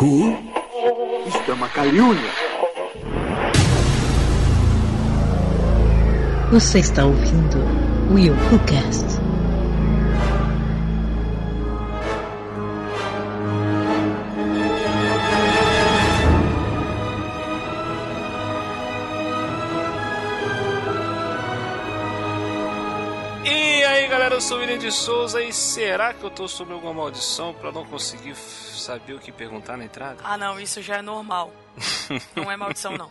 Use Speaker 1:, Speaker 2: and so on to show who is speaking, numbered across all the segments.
Speaker 1: Who? Isto é uma calúnia.
Speaker 2: Você está ouvindo Will Who Cast.
Speaker 3: E aí galera, eu sou o William de Souza e será que eu tô sob alguma maldição pra não conseguir saber o que perguntar na entrada?
Speaker 4: Ah, não, isso já é normal. não é maldição, não.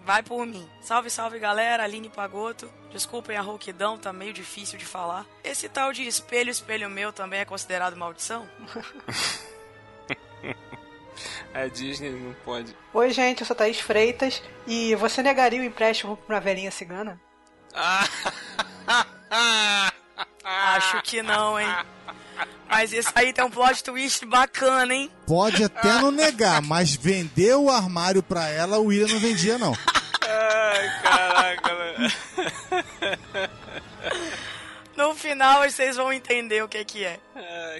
Speaker 4: Vai por mim. Salve, salve, galera. Aline Pagoto. Desculpem a rouquidão, tá meio difícil de falar. Esse tal de espelho, espelho meu também é considerado maldição?
Speaker 3: A Disney não pode.
Speaker 5: Oi, gente, eu sou Thaís Freitas e você negaria o empréstimo pra uma velhinha cigana?
Speaker 4: Acho que não, hein? Mas isso aí tem um plot twist bacana, hein?
Speaker 6: Pode até não negar, mas vender o armário pra ela, o William não vendia, não.
Speaker 3: Ai, caraca, velho.
Speaker 4: No final vocês vão entender o que que é.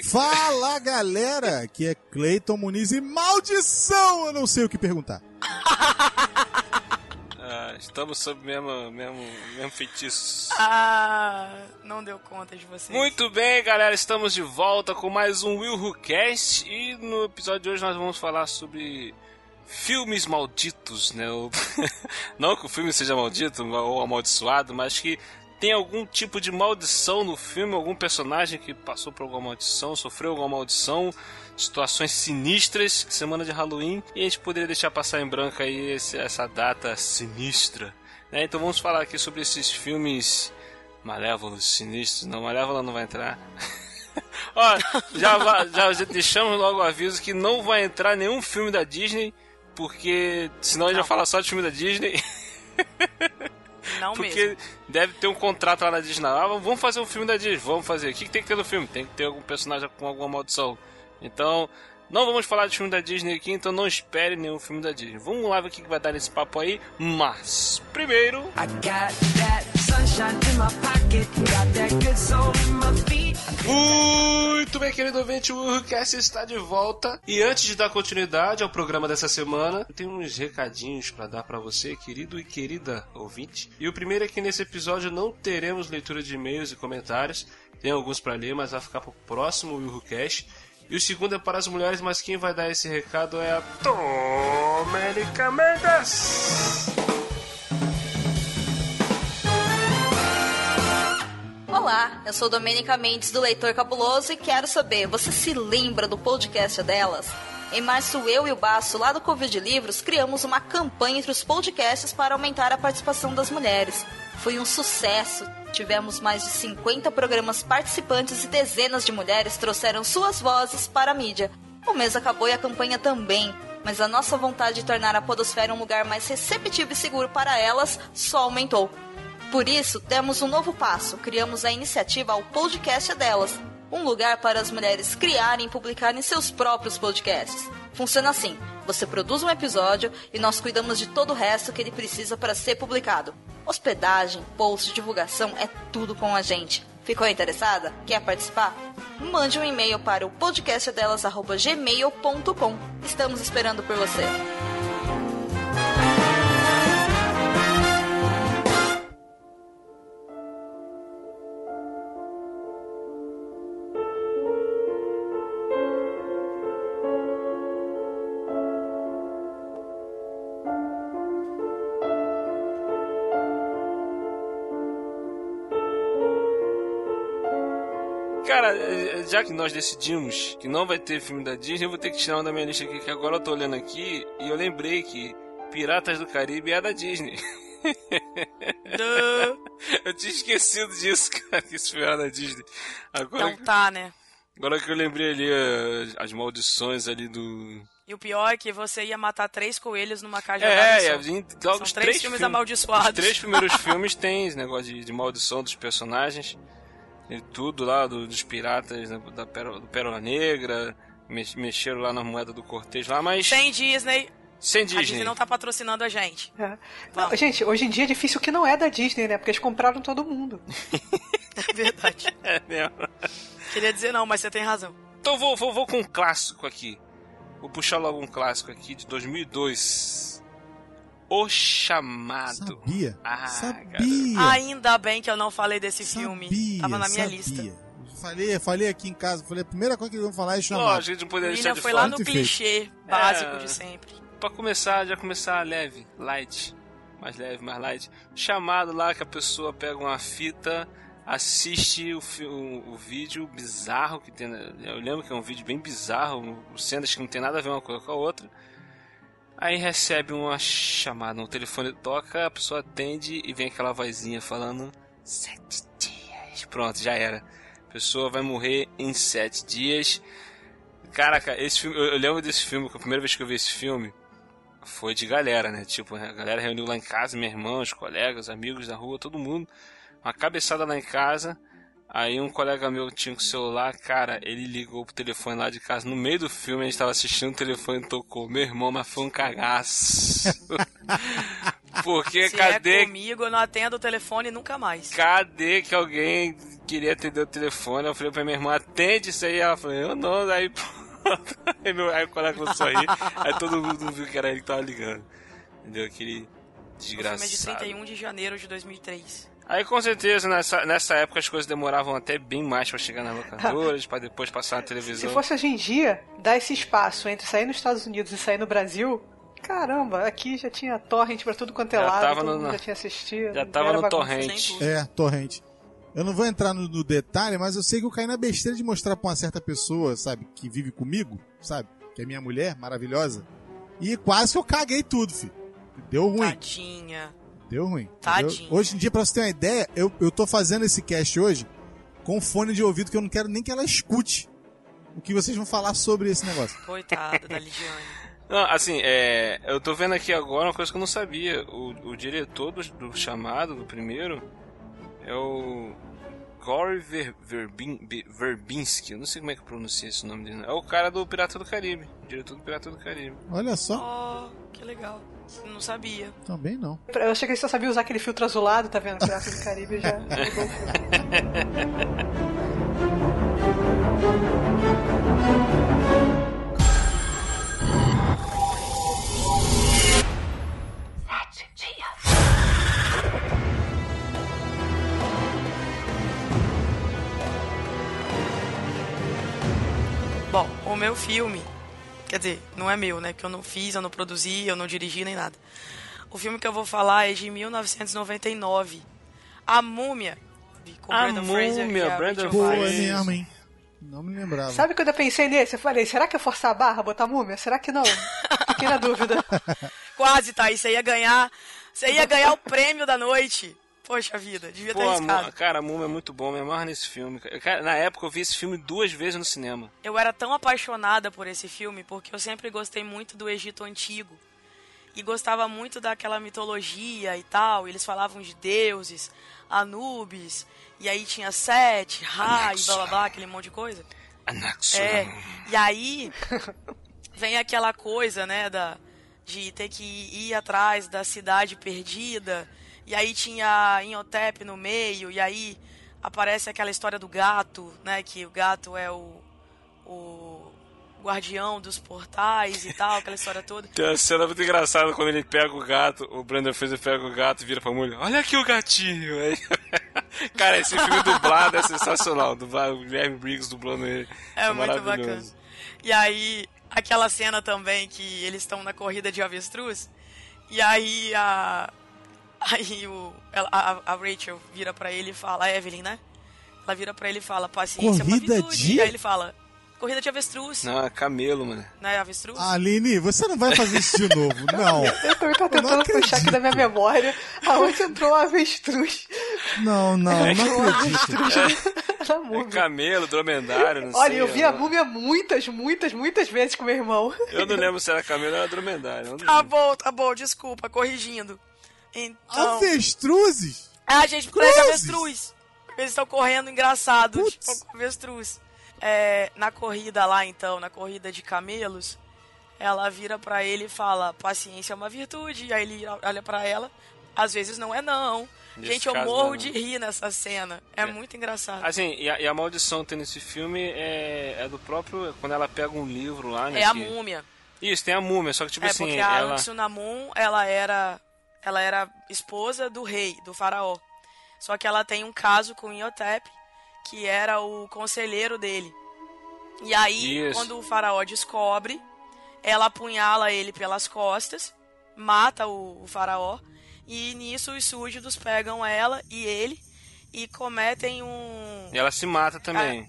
Speaker 6: Fala, galera! Que é Cleiton Muniz e maldição! Eu não sei o que perguntar.
Speaker 3: Ah, estamos sob o mesmo, mesmo, mesmo feitiço.
Speaker 4: Ah, não deu conta de vocês.
Speaker 3: Muito bem, galera, estamos de volta com mais um Will Who Cast e no episódio de hoje nós vamos falar sobre filmes malditos, né? Não que o filme seja maldito ou amaldiçoado, mas que tem algum tipo de maldição no filme, algum personagem que passou por alguma maldição, sofreu alguma maldição, situações sinistras, semana de Halloween, e a gente poderia deixar passar em branco aí esse- essa data sinistra. né? Então vamos falar aqui sobre esses filmes malévolos, sinistros. Não, malévola não vai entrar. Ó, já, já deixamos logo o aviso que não vai entrar nenhum filme da Disney, porque senão a gente vai falar só de filme da Disney.
Speaker 4: Não
Speaker 3: Porque
Speaker 4: mesmo.
Speaker 3: deve ter um contrato lá na Disney. Ah, vamos fazer um filme da Disney, vamos fazer. O que, que tem que ter no filme? Tem que ter algum personagem com alguma maldição. Então, não vamos falar de filme da Disney aqui, então não espere nenhum filme da Disney. Vamos lá ver o que que vai dar nesse papo aí. Mas, primeiro,
Speaker 7: I got that
Speaker 3: Muito bem, querido ouvinte, o Urcast está de volta. E antes de dar continuidade ao programa dessa semana, eu tenho uns recadinhos para dar para você, querido e querida ouvinte. E o primeiro é que nesse episódio não teremos leitura de e-mails e comentários. Tem alguns para ler, mas vai ficar para o próximo Urcast. E o segundo é para as mulheres, mas quem vai dar esse recado é a Domênica Mendes.
Speaker 8: Olá, eu sou Domênica Mendes do Leitor Cabuloso e quero saber, você se lembra do podcast delas? Em março, eu e o Baço, lá do Covid Livros, criamos uma campanha entre os podcasts para aumentar a participação das mulheres. Foi um sucesso. Tivemos mais de 50 programas participantes e dezenas de mulheres trouxeram suas vozes para a mídia. O mês acabou e a campanha também, mas a nossa vontade de tornar a Podosfera um lugar mais receptivo e seguro para elas só aumentou. Por isso, demos um novo passo. Criamos a iniciativa ao Podcast Delas, um lugar para as mulheres criarem e publicarem seus próprios podcasts. Funciona assim: você produz um episódio e nós cuidamos de todo o resto que ele precisa para ser publicado. Hospedagem, post, divulgação é tudo com a gente. Ficou interessada? Quer participar? Mande um e-mail para o podcastdelas@gmail.com. Estamos esperando por você.
Speaker 3: Já que nós decidimos que não vai ter filme da Disney, eu vou ter que tirar um da minha lista aqui, que agora eu tô olhando aqui e eu lembrei que Piratas do Caribe é da Disney. Eu tinha esquecido disso, cara, que isso era da Disney. Agora,
Speaker 4: Então tá, né?
Speaker 3: agora que eu lembrei ali eh, as maldições ali do.
Speaker 4: E o pior é que você ia matar três coelhos numa caixa
Speaker 3: É, é,
Speaker 4: São
Speaker 3: os
Speaker 4: três
Speaker 3: três
Speaker 4: filmes
Speaker 3: filmes-
Speaker 4: amaldiçoados.
Speaker 3: Os três primeiros filmes tem esse negócio de, de maldição dos personagens. E tudo lá do- dos piratas, né, da Pérola, do Pérola Negra. mex- mexeram lá na moeda do Cortez lá, mas.
Speaker 4: Sem Disney.
Speaker 3: Sem
Speaker 4: A
Speaker 3: Disney.
Speaker 4: Disney não tá patrocinando a gente.
Speaker 5: É. Não, gente, hoje em dia é difícil que não é da Disney, né? Porque eles compraram todo mundo.
Speaker 4: É verdade.
Speaker 3: É mesmo.
Speaker 4: Queria dizer não, mas você tem razão.
Speaker 3: Então vou, vou, vou com um clássico aqui. Vou puxar logo um clássico aqui de 2002. O Chamado.
Speaker 6: Sabia?
Speaker 3: Ah,
Speaker 6: sabia.
Speaker 4: Ainda bem que eu não falei desse filme.
Speaker 6: Sabia,
Speaker 4: Tava na minha
Speaker 6: sabia.
Speaker 4: lista.
Speaker 6: Falei, falei aqui em casa, falei, a primeira coisa que eles vão falar é chamado.
Speaker 3: a gente não poderia deixar de
Speaker 4: foi
Speaker 3: fora.
Speaker 4: lá no
Speaker 6: Muito
Speaker 4: clichê básico
Speaker 3: É.
Speaker 4: de sempre.
Speaker 3: Pra começar, já começar leve, light. Mais leve, mais light. Chamado lá que a pessoa pega uma fita, assiste o, o, o vídeo bizarro que tem. Eu lembro que é um vídeo bem bizarro, cenas que não tem nada a ver uma coisa com a outra. Aí recebe uma chamada, o telefone toca, a pessoa atende e vem aquela vozinha falando sete dias. Pronto, já era. A pessoa vai morrer em sete dias. Caraca, esse filme, eu, lembro desse filme, que a primeira vez que eu vi esse filme foi de galera, né? Tipo, a galera reuniu lá em casa, meu irmão, os colegas, amigos da rua, todo mundo. Uma cabeçada lá em casa. Aí um colega meu tinha com o celular, cara, ele ligou pro telefone lá de casa. No meio do filme, a gente tava assistindo, o telefone tocou. Meu irmão, mas foi um cagaço. Porque
Speaker 4: Se
Speaker 3: cadê
Speaker 4: é comigo, eu não atendo o telefone nunca mais.
Speaker 3: cadê que alguém queria atender o telefone? Eu falei pra minha irmã, atende isso aí. Ela falou, eu não, aí. Aí, meu, aí o colega começou a rir, aí todo mundo viu que era ele que tava ligando. Entendeu? Aquele
Speaker 4: O filme é de
Speaker 3: desgraçado.
Speaker 4: 31 de janeiro de 2003.
Speaker 3: Aí com certeza nessa, nessa época as coisas demoravam até bem mais pra chegar nas locadoras, pra depois passar na
Speaker 5: Se
Speaker 3: televisão.
Speaker 5: fosse hoje em dia, dar esse espaço entre sair nos Estados Unidos e sair no Brasil, caramba, aqui já tinha torrent pra tudo quanto é
Speaker 3: Já
Speaker 5: lado,
Speaker 3: tava
Speaker 5: todo
Speaker 3: no-
Speaker 5: já tinha assistido.
Speaker 3: já tava no torrent.
Speaker 6: É, torrente. Eu não vou entrar no, no detalhe, mas eu sei que eu caí na besteira de mostrar pra uma certa pessoa, sabe, que vive comigo, sabe, que é minha mulher, maravilhosa. E quase que eu caguei tudo, filho. Deu ruim.
Speaker 4: Tadinha.
Speaker 6: Deu ruim. Entendeu? Hoje em dia, pra você ter uma ideia, eu, eu tô fazendo esse cast hoje com fone de ouvido que eu não quero nem que ela escute o que vocês vão falar sobre esse negócio.
Speaker 4: Coitada da Lidiane.
Speaker 3: Não, assim, é, eu tô vendo aqui agora uma coisa que eu não sabia. O, o diretor do, do chamado, do primeiro, é o Gore Ver, Verbin, Verbinski. Eu não sei como é que pronuncia esse nome dele. É o cara do Pirata do Caribe. o Diretor do Pirata do Caribe.
Speaker 6: Olha só,
Speaker 4: Oh, que legal. Não sabia.
Speaker 6: também não.
Speaker 5: Eu achei que ele só sabia usar aquele filtro azulado, tá vendo? Pirata do Caribe já.
Speaker 4: Bom, o meu filme, quer dizer, não é meu, né? Que eu não fiz, eu não produzi, eu não dirigi nem nada. O filme que eu vou falar é de 1999. A Múmia. Com
Speaker 3: A
Speaker 4: e
Speaker 3: Múmia,
Speaker 6: Boa
Speaker 3: Fraser.
Speaker 6: Mesmo, hein? Não me lembrava.
Speaker 5: Sabe quando eu pensei nesse? Eu falei, será que é forçar a barra, botar múmia? Será que não? Fiquei na dúvida.
Speaker 4: Quase, tá? Você ia ganhar. Você ia ganhar o prêmio da noite. Poxa vida, devia
Speaker 3: Pô,
Speaker 4: ter arriscado.
Speaker 3: cara, a Múmia é muito bom, me amarra nesse filme. Cara, na época eu vi esse filme duas vezes no cinema.
Speaker 4: Eu era tão apaixonada por esse filme porque eu sempre gostei muito do Egito Antigo. E gostava muito daquela mitologia e tal. Eles falavam de deuses, Anubis, e aí tinha Sete, Ra e blá blá blá, aquele monte de coisa.
Speaker 3: Anaxo.
Speaker 4: É, e aí vem aquela coisa, né, da, de ter que ir atrás da cidade perdida. E aí tinha Inhotep no meio, e aí aparece aquela história do gato, né, que o gato é o, o guardião dos portais e tal, aquela história toda.
Speaker 3: Tem uma cena muito engraçada quando ele pega o gato, o Brandon Fraser pega o gato e vira pra mulher, olha aqui o gatinho. Aí... Cara, esse filme dublado é sensacional. Dublado, o Guilherme Briggs dublando ele.
Speaker 4: É, muito bacana. E aí, aquela cena também que eles estão na corrida de avestruz, e aí a. Aí o, a, a Rachel vira pra ele e fala, a Evelyn, né? Ela vira pra ele e fala, paciência é uma
Speaker 6: Corrida
Speaker 4: virtude.
Speaker 6: de-
Speaker 4: E aí ele fala, corrida de avestruz.
Speaker 3: Não, é camelo, mano.
Speaker 4: Não é avestruz?
Speaker 6: Aline, você não vai fazer isso de novo, não.
Speaker 5: Eu também tô tentando puxar aqui da minha memória aonde entrou o avestruz
Speaker 6: Não, não, não acredito.
Speaker 5: na
Speaker 3: É
Speaker 5: múmia.
Speaker 3: camelo, dromedário, não
Speaker 5: Olha,
Speaker 3: sei.
Speaker 5: eu vi a
Speaker 3: não-
Speaker 5: múmia muitas, muitas, muitas vezes com meu irmão.
Speaker 3: Eu não lembro se era camelo ou era dromedário.
Speaker 4: Tá bom, tá bom, desculpa, corrigindo. Então.
Speaker 6: Avestruzes?
Speaker 4: Ah, gente, parece avestruz. Eles estão correndo engraçado,
Speaker 6: Putz.
Speaker 4: tipo com avestruz. É, na corrida lá, então, na corrida de camelos, ela vira pra ele e fala: paciência é uma virtude. E aí ele olha pra ela: às vezes não é, não.
Speaker 3: Nesse
Speaker 4: Gente, eu morro
Speaker 3: não.
Speaker 4: de rir nessa cena. É,
Speaker 3: É.
Speaker 4: muito engraçado.
Speaker 3: Assim, e a, e a maldição que tem nesse filme é, é do próprio. Quando ela pega um livro lá, né?
Speaker 4: é a
Speaker 3: que-
Speaker 4: múmia.
Speaker 3: Isso, tem a múmia, só que tipo
Speaker 4: é
Speaker 3: assim,
Speaker 4: porque a
Speaker 3: ela.
Speaker 4: Ela era ela era esposa do rei, do faraó. Só que ela tem um caso com Iotep, que era o conselheiro dele. E aí,
Speaker 3: Isso.
Speaker 4: quando o faraó descobre, ela apunhala ele pelas costas, mata o, o faraó, e nisso os súditos pegam ela e ele e cometem um
Speaker 3: E ela se mata também.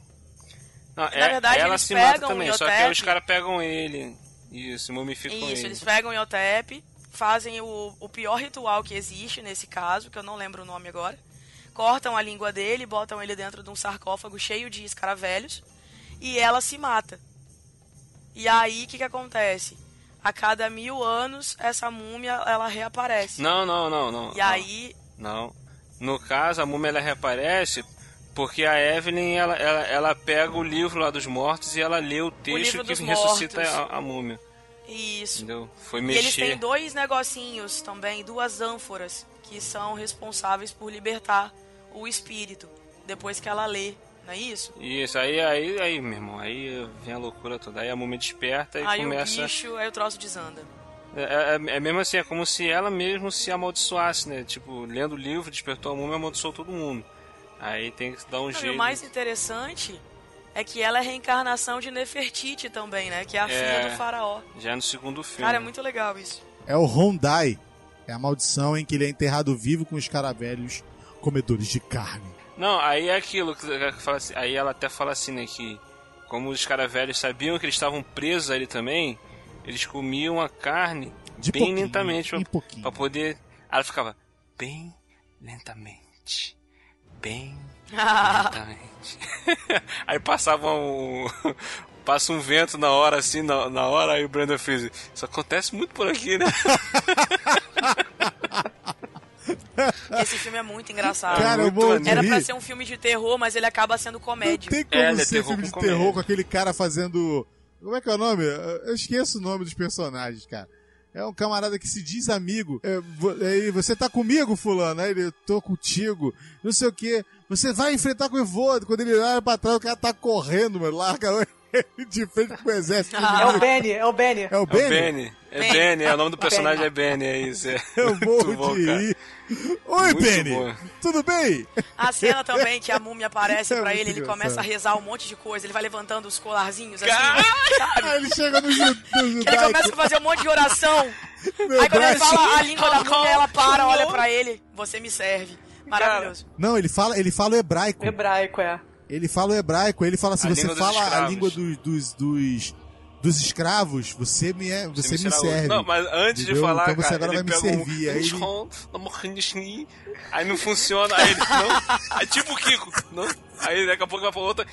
Speaker 3: Não,
Speaker 4: Na verdade,
Speaker 3: ela
Speaker 4: eles
Speaker 3: se mata também,
Speaker 4: o
Speaker 3: só que os caras pegam ele. Isso, mumificam
Speaker 4: Isso,
Speaker 3: ele.
Speaker 4: eles pegam Iotep, fazem o, o pior ritual que existe nesse caso, que eu não lembro o nome agora. Cortam a língua dele, botam ele dentro de um sarcófago cheio de escaravelhos e ela se mata. E aí, o que, que acontece? A cada mil anos, essa múmia, ela reaparece.
Speaker 3: Não, não, não, não.
Speaker 4: e
Speaker 3: não,
Speaker 4: aí,
Speaker 3: Não. No caso, a múmia ela reaparece porque a Evelyn ela, ela, ela pega o livro lá dos mortos e ela lê o texto
Speaker 4: livro
Speaker 3: que ressuscita a, a múmia.
Speaker 4: isso.
Speaker 3: Entendeu? Foi
Speaker 4: E
Speaker 3: mexer.
Speaker 4: eles têm dois negocinhos também, duas ânforas, que são responsáveis por libertar o espírito, depois que ela lê, não é isso?
Speaker 3: Isso, aí, aí, aí, meu irmão, aí vem a loucura toda. Aí a múmia desperta e
Speaker 4: aí
Speaker 3: começa.
Speaker 4: o bicho, aí o troço desanda.
Speaker 3: É, é, é mesmo assim, é como se ela mesmo se amaldiçoasse, né? Tipo, lendo o livro, despertou a múmia e amaldiçoou todo mundo. Aí tem que dar um
Speaker 4: Não, e
Speaker 3: jeito.
Speaker 4: o mais interessante é que ela é reencarnação de Nefertiti também, né? Que é a
Speaker 3: É.
Speaker 4: filha do faraó.
Speaker 3: Já no segundo filme.
Speaker 4: Cara, é muito legal isso.
Speaker 6: É o Rondai. É a maldição em que ele é enterrado vivo com os caravelhos comedores de carne.
Speaker 3: Não, aí é aquilo que fala assim, aí ela até fala assim, né, que como os caras velhos sabiam que eles estavam presos ali também, eles comiam a carne
Speaker 6: De
Speaker 3: bem lentamente pra poder. Aí ela ficava bem lentamente. Bem lentamente. aí passava um. Passa um vento na hora, assim, na, na hora, aí o Brandon Freeze. Isso acontece muito por aqui, né?
Speaker 4: Esse filme é muito engraçado.
Speaker 6: Cara,
Speaker 3: muito.
Speaker 4: Era pra ser um filme de terror, mas ele acaba sendo
Speaker 6: Não
Speaker 4: comédia.
Speaker 6: tem como
Speaker 3: É, ele é
Speaker 6: ser
Speaker 3: terror
Speaker 6: filme de
Speaker 3: com
Speaker 6: terror
Speaker 3: comédia.
Speaker 6: com aquele cara fazendo. Como é que é o nome? Eu esqueço o nome dos personagens, cara. É um camarada que se diz amigo. É, vo- aí você tá comigo, fulano? Aí ele, tô contigo. Não sei o que. Você vai enfrentar com o Evodo. Quando ele olha pra trás, o cara tá correndo, mano. Larga de frente com o exército.
Speaker 5: É o Benny, é o Benny.
Speaker 6: É o
Speaker 3: É o
Speaker 6: Benny?
Speaker 3: Benny. É
Speaker 4: Benny.
Speaker 3: Benny, é, o nome do personagem é Benny, é isso. É.
Speaker 6: Eu morro
Speaker 3: bom,
Speaker 6: de
Speaker 3: cara.
Speaker 6: rir. Oi,
Speaker 3: Muito
Speaker 6: Benny.
Speaker 3: bom.
Speaker 6: Tudo bem?
Speaker 4: A cena também que a múmia aparece
Speaker 6: É
Speaker 4: pra ele, ele
Speaker 6: engraçado.
Speaker 4: começa a rezar um monte de coisa, ele vai levantando os colarzinhos assim, sabe?
Speaker 6: Ele chega no, ju- no
Speaker 4: Que ele começa a fazer um monte de oração.
Speaker 6: Meu
Speaker 4: Aí quando ele fala a língua da múmia, ela para, olha pra ele, você me serve. Maravilhoso.
Speaker 6: Não, ele fala, ele fala o hebraico.
Speaker 5: Hebraico, é.
Speaker 6: Ele fala o hebraico, ele fala assim,
Speaker 3: A
Speaker 6: você fala a língua dos, dos, dos, dos escravos, você me, é, você me
Speaker 3: será
Speaker 6: serve.
Speaker 3: Não, mas antes de
Speaker 6: Entendeu?
Speaker 3: falar,
Speaker 6: Então você
Speaker 3: cara,
Speaker 6: agora
Speaker 3: ele
Speaker 6: vai me servir,
Speaker 3: um...
Speaker 6: aí ele-
Speaker 3: Aí não funciona, aí ele não... Aí tipo o Kiko, não... Aí daqui a pouco vai pra outra...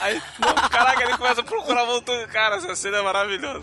Speaker 3: Aí, não, caraca, ele começa a procurar voltando. Cara, essa cena é maravilhosa.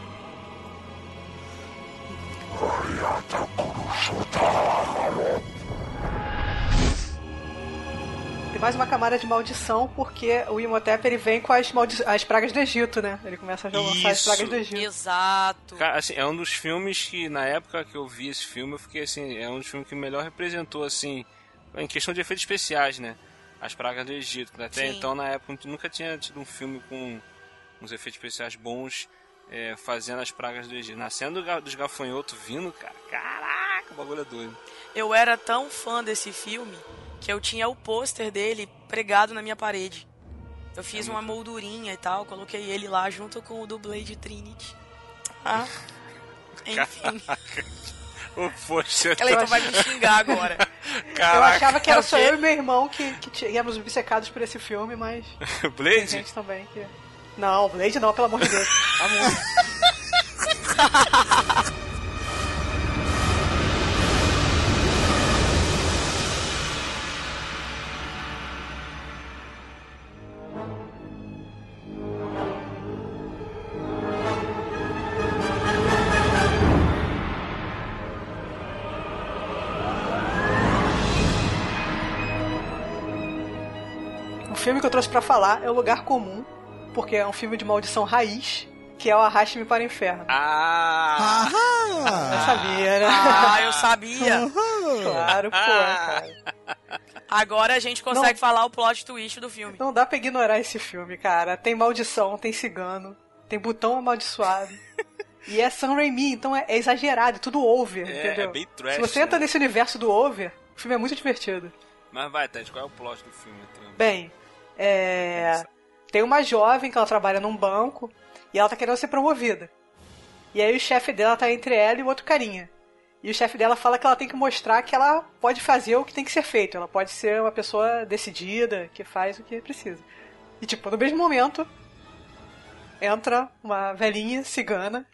Speaker 5: Mais uma camada de maldição, porque o Imhotep ele vem com as, maldi- as pragas do Egito, né? Ele começa a lançar as pragas do Egito.
Speaker 4: Exato.
Speaker 3: Cara, assim, é um dos filmes que, na época que eu vi esse filme, eu fiquei assim, é um dos filmes que melhor representou, assim, em questão de efeitos especiais, né? As pragas do Egito. que Até
Speaker 4: Sim.
Speaker 3: então, na época, nunca tinha tido um filme com uns efeitos especiais bons é, fazendo as pragas do Egito. Nascendo do dos gafanhotos vindo, cara, caraca, o bagulho é doido.
Speaker 4: Eu era tão fã desse filme que eu tinha o pôster dele pregado na minha parede. Eu fiz uma moldurinha e tal, coloquei ele lá junto com o dublê de Trinity. Ah, enfim.
Speaker 3: Ô, poxa,
Speaker 4: Cleiton vai me xingar agora.
Speaker 5: Eu
Speaker 3: caraca,
Speaker 5: achava que era
Speaker 4: o
Speaker 5: só eu e meu irmão que, que tí- íamos obcecados por esse filme, mas tem
Speaker 3: Blade?
Speaker 5: gente também que. Não, Blade não, pelo amor de Deus. Amor. O filme que eu trouxe pra falar é O Lugar Comum, porque é um filme de maldição raiz, que é o Arraste-me para o Inferno.
Speaker 3: Ah!
Speaker 5: Eu sabia, né?
Speaker 4: Ah, eu sabia.
Speaker 5: Claro, pô, cara.
Speaker 4: Agora a gente consegue falar o plot twist do filme.
Speaker 5: Não dá pra ignorar esse filme, cara. Tem maldição, tem cigano, tem botão amaldiçoado. E é Sam Raimi, então é, é exagerado, é tudo over,
Speaker 3: É,
Speaker 5: entendeu?
Speaker 3: é bem trash,
Speaker 5: Se você entra
Speaker 3: né?
Speaker 5: nesse universo do over, o filme é muito divertido.
Speaker 3: Mas vai, Ted, qual é o plot do filme?
Speaker 5: Bem, é... tem uma jovem que ela trabalha num banco e ela tá querendo ser promovida. E aí o chefe dela tá entre ela e o outro carinha. E o chefe dela fala que ela tem que mostrar que ela pode fazer o que tem que ser feito. Ela pode ser uma pessoa decidida, que faz o que precisa. E tipo, no mesmo momento, entra uma velhinha cigana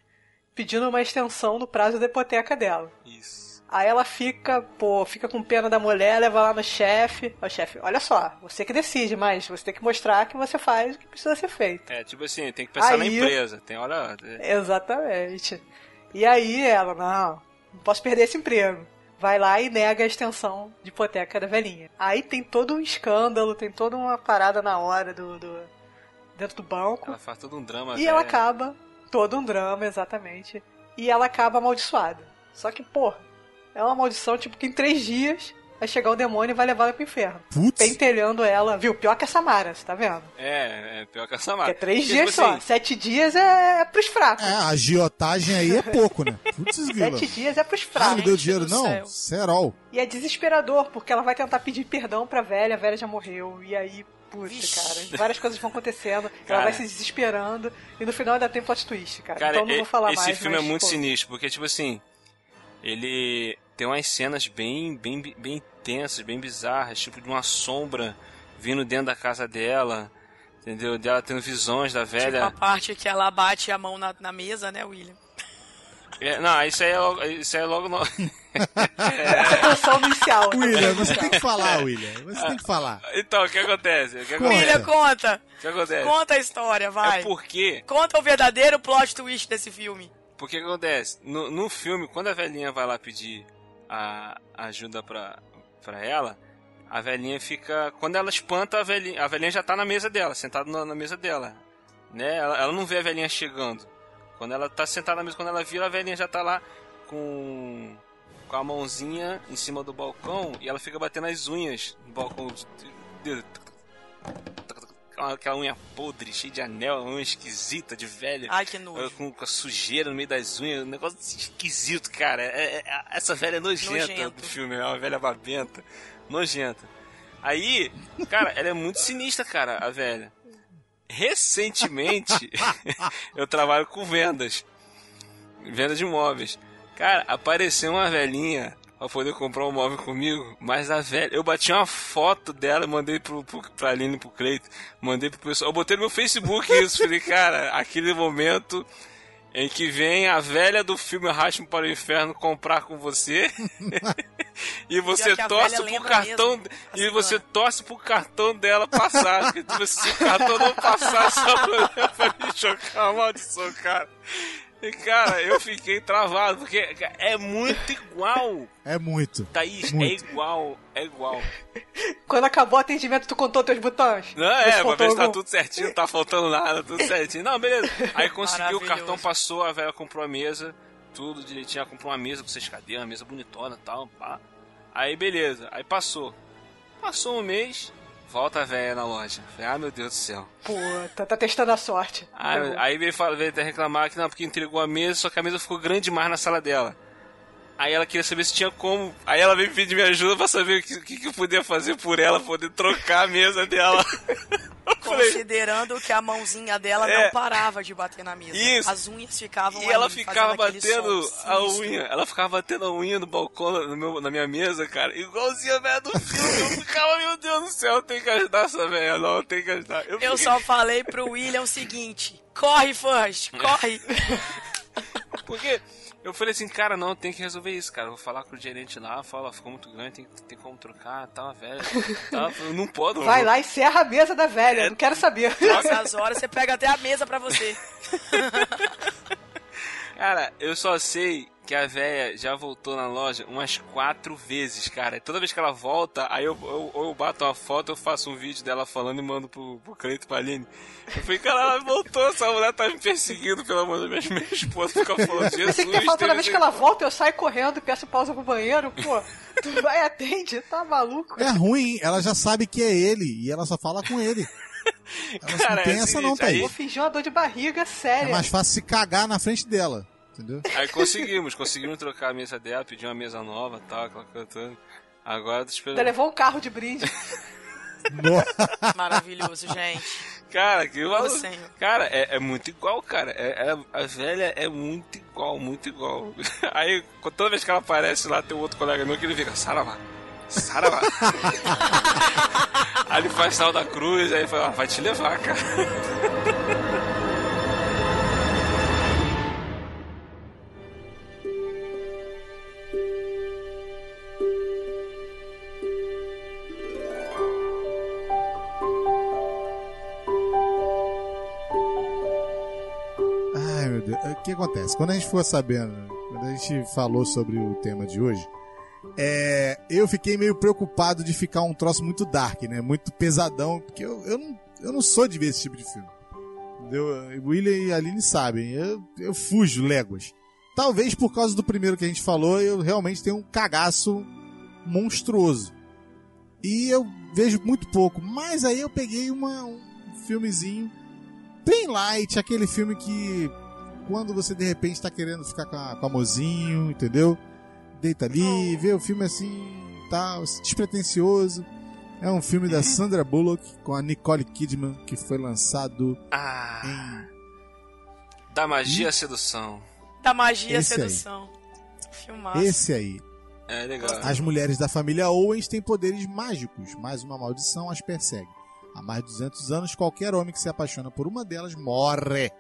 Speaker 5: pedindo uma extensão no prazo da hipoteca dela.
Speaker 3: Isso.
Speaker 5: Aí ela fica, pô, fica com pena da mulher, leva lá no chefe. Ó, chefe, olha só, você que decide, mas você tem que mostrar que você faz o que precisa ser feito.
Speaker 3: É, tipo assim, tem que pensar na
Speaker 5: Aí-
Speaker 3: empresa. Tem hora. é-
Speaker 5: Exatamente. E aí ela, não, não posso perder esse emprego. Vai lá e nega a extensão de hipoteca da velhinha. Aí tem todo um escândalo, tem toda uma parada na hora do, do- dentro do banco.
Speaker 3: Ela faz todo um drama.
Speaker 5: E ela acaba, todo um drama, exatamente. E ela acaba amaldiçoada. Só que, pô, é uma maldição, tipo, que em três dias vai chegar o demônio e vai levar ela pro inferno.
Speaker 6: Putz!
Speaker 5: Pentelhando ela, viu? Pior que a Samara, você tá vendo?
Speaker 3: É, é pior que a Samara.
Speaker 5: é três
Speaker 3: Porque,
Speaker 5: dias
Speaker 3: tipo
Speaker 5: só.
Speaker 3: assim,
Speaker 5: Sete dias é, é pros fracos.
Speaker 6: É, a agiotagem aí é pouco, né? Putz.
Speaker 5: Sete dias é pros
Speaker 6: Ah,
Speaker 5: fracos.
Speaker 6: não deu dinheiro não?
Speaker 4: céu.
Speaker 6: Serol.
Speaker 5: E é desesperador, porque ela vai tentar pedir perdão pra velha, a velha já morreu. E aí, puta,
Speaker 4: Vixe.
Speaker 5: cara, várias coisas vão acontecendo.
Speaker 3: Cara.
Speaker 5: ela vai se desesperando. E no final ainda tem plot twist, cara.
Speaker 3: Cara,
Speaker 5: então não vou falar
Speaker 3: esse
Speaker 5: mais.
Speaker 3: filme
Speaker 5: mas,
Speaker 3: é muito
Speaker 5: pô,
Speaker 3: sinistro, porque, tipo assim, ele tem umas cenas bem, bem, bem intensas, bem bizarras, tipo de uma sombra vindo dentro da casa dela, entendeu? Dela tendo visões da
Speaker 4: Tipo a
Speaker 3: velha.
Speaker 4: parte que ela bate a mão na, na mesa, né, William?
Speaker 3: É, não, isso aí é logo, isso aí é logo no...
Speaker 5: É a canção inicial.
Speaker 6: William, você tem que falar, William. Você tem que falar.
Speaker 3: Então, o que acontece? O que acontece?
Speaker 4: William, conta!
Speaker 3: O que acontece?
Speaker 4: Conta a história, vai.
Speaker 3: É porque
Speaker 4: Conta o verdadeiro plot twist desse filme.
Speaker 3: Porque que acontece? No, no filme, quando a velhinha vai lá pedir a ajuda pra, pra ela, a velhinha fica. Quando ela espanta, a velhinha, a velhinha já tá na mesa dela, sentada na, na mesa dela. Né? Ela, ela não vê a velhinha chegando. Quando ela tá sentada na mesa, quando ela vira, a velhinha já tá lá com. com a mãozinha em cima do balcão e ela fica batendo as unhas no balcão. Aquela unha podre, cheia de anel, uma unha esquisita, de velha.
Speaker 4: Ai, que nojo.
Speaker 3: Com, com a sujeira no meio das unhas, um negócio esquisito, cara. É- é- essa velha é nojenta
Speaker 4: Nojento.
Speaker 3: do filme, é uma velha babenta. Nojenta. Aí, cara, ela é muito sinistra, cara, a velha. Recentemente, eu trabalho com vendas. Venda de imóveis. Cara, apareceu uma velhinha pra poder comprar um móvel comigo, mas a velha. Eu bati uma foto dela e mandei pro, pro, pra Aline e pro Cleito. Mandei pro pessoal. Eu botei no meu Facebook isso. Falei, cara, aquele momento em que vem a velha do filme Arraste-me para o Inferno comprar com você. e você torce pro cartão.
Speaker 4: mesmo, a
Speaker 3: e você torce pro cartão dela passar. Porque tipo, se o cartão não passar, só pra, me chocar maldição, cara. E, cara, eu fiquei travado, porque é muito igual.
Speaker 6: É muito.
Speaker 3: Thaís,
Speaker 6: Muito.
Speaker 3: é igual, é igual.
Speaker 5: Quando acabou o atendimento, tu contou teus botões?
Speaker 3: Não, é, pra ver se tá tudo certinho, não tá faltando nada, tudo certinho. Não, beleza. Aí conseguiu, o cartão passou, a velha comprou a mesa, tudo direitinho, ela comprou uma mesa com seis cadeiras, uma mesa bonitona e tal, pá. Aí beleza, aí passou. Passou um mês, volta a velha na loja. Falei, ah, meu Deus do céu.
Speaker 5: Pô, tá, tá testando a sorte.
Speaker 3: Aí, aí veio, fala- veio até reclamar que não, porque entregou a mesa, só que a mesa ficou grande demais na sala dela. Aí ela queria saber se tinha como. Aí ela veio pedir minha ajuda pra saber o que, que, que eu podia fazer por ela, poder trocar a mesa dela. Eu falei,
Speaker 4: Considerando que a mãozinha dela
Speaker 3: É.
Speaker 4: não parava de bater na mesa.
Speaker 3: Isso.
Speaker 4: As unhas ficavam
Speaker 3: E ela ficava batendo
Speaker 4: som
Speaker 3: a
Speaker 4: sinistro.
Speaker 3: unha. Ela ficava batendo a unha no balcão no meu- na minha mesa, cara. Igualzinho a velha do filme. Eu ficava, meu Deus do céu, tem que ajudar essa velha. Não, tem que ajudar.
Speaker 4: Eu
Speaker 3: fiquei-
Speaker 4: só falei pro William o seguinte: corre, First, corre.
Speaker 3: Porque eu falei assim, cara, não, tem que resolver isso, cara. Eu vou falar com o gerente lá, fala, ficou muito grande, tem, tem como trocar, tá, velho. Tá, eu não pode.
Speaker 5: Vai lá e serra a mesa da velha,
Speaker 3: É.
Speaker 5: não quero saber.
Speaker 4: Nessas horas você pega até a mesa pra você.
Speaker 3: Cara, eu só sei que a véia já voltou na loja umas quatro vezes, cara. Toda vez que ela volta, aí eu, eu, eu bato uma foto, eu faço um vídeo dela falando e mando pro, pro Cleito e pra Aline. Eu falei, cara, ela voltou, essa mulher tá me perseguindo, pelo amor de Deus. Minha esposa fica falando, Jesus.
Speaker 5: Você que fala toda vez que ela volta, eu saio correndo, peço pausa pro banheiro, pô. Tu vai e atende, tá maluco?
Speaker 6: É ruim, ela já sabe que é ele e ela só fala com ele. Ela
Speaker 3: Cara,
Speaker 6: não tem
Speaker 3: é o
Speaker 6: essa não,
Speaker 3: seguinte,
Speaker 6: Thaís.
Speaker 5: Vou fingir uma dor de barriga séria.
Speaker 6: É mais fácil se cagar na frente dela, entendeu?
Speaker 3: Aí conseguimos, conseguimos trocar a mesa dela, pedir uma mesa nova tal, aquela toda. Agora tô esperando.
Speaker 5: levou um carro de brinde.
Speaker 4: Maravilhoso, gente.
Speaker 3: Cara, que valor.
Speaker 4: Senhor.
Speaker 3: Cara, é, é muito igual, cara. É, é- a velha é muito igual, muito igual. Aí, toda vez que ela aparece lá, tem um outro colega meu que ele fica, Saravá, Saravá. aí ele faz sal da cruz, aí fala, ah, vai te levar, cara.
Speaker 6: Ai, meu Deus. O que acontece? Quando a gente for sabendo, quando a gente falou sobre o tema de hoje, é, eu fiquei meio preocupado de ficar um troço muito dark, né? Muito pesadão, porque eu, eu, não, eu não sou de ver esse tipo de filme. Entendeu? William e Aline sabem, eu, eu fujo léguas. Talvez por causa do primeiro que a gente falou, eu realmente tenho um cagaço monstruoso. E eu vejo muito pouco. Mas aí eu peguei uma, um filmezinho bem light, aquele filme que quando você de repente tá querendo ficar com a, com a mozinho, entendeu? Deita ali, vê o filme assim, tal, despretensioso. É um filme da Sandra Bullock com a Nicole Kidman que foi lançado
Speaker 3: Ah,
Speaker 6: em
Speaker 3: da magia à sedução.
Speaker 4: Da magia,
Speaker 6: Esse aí.
Speaker 4: sedução. Filmaço.
Speaker 6: esse aí.
Speaker 3: É legal.
Speaker 6: As mulheres da família Owens têm poderes mágicos, mas uma maldição as persegue. Há mais de 200 anos, qualquer homem que se apaixona por uma delas morre.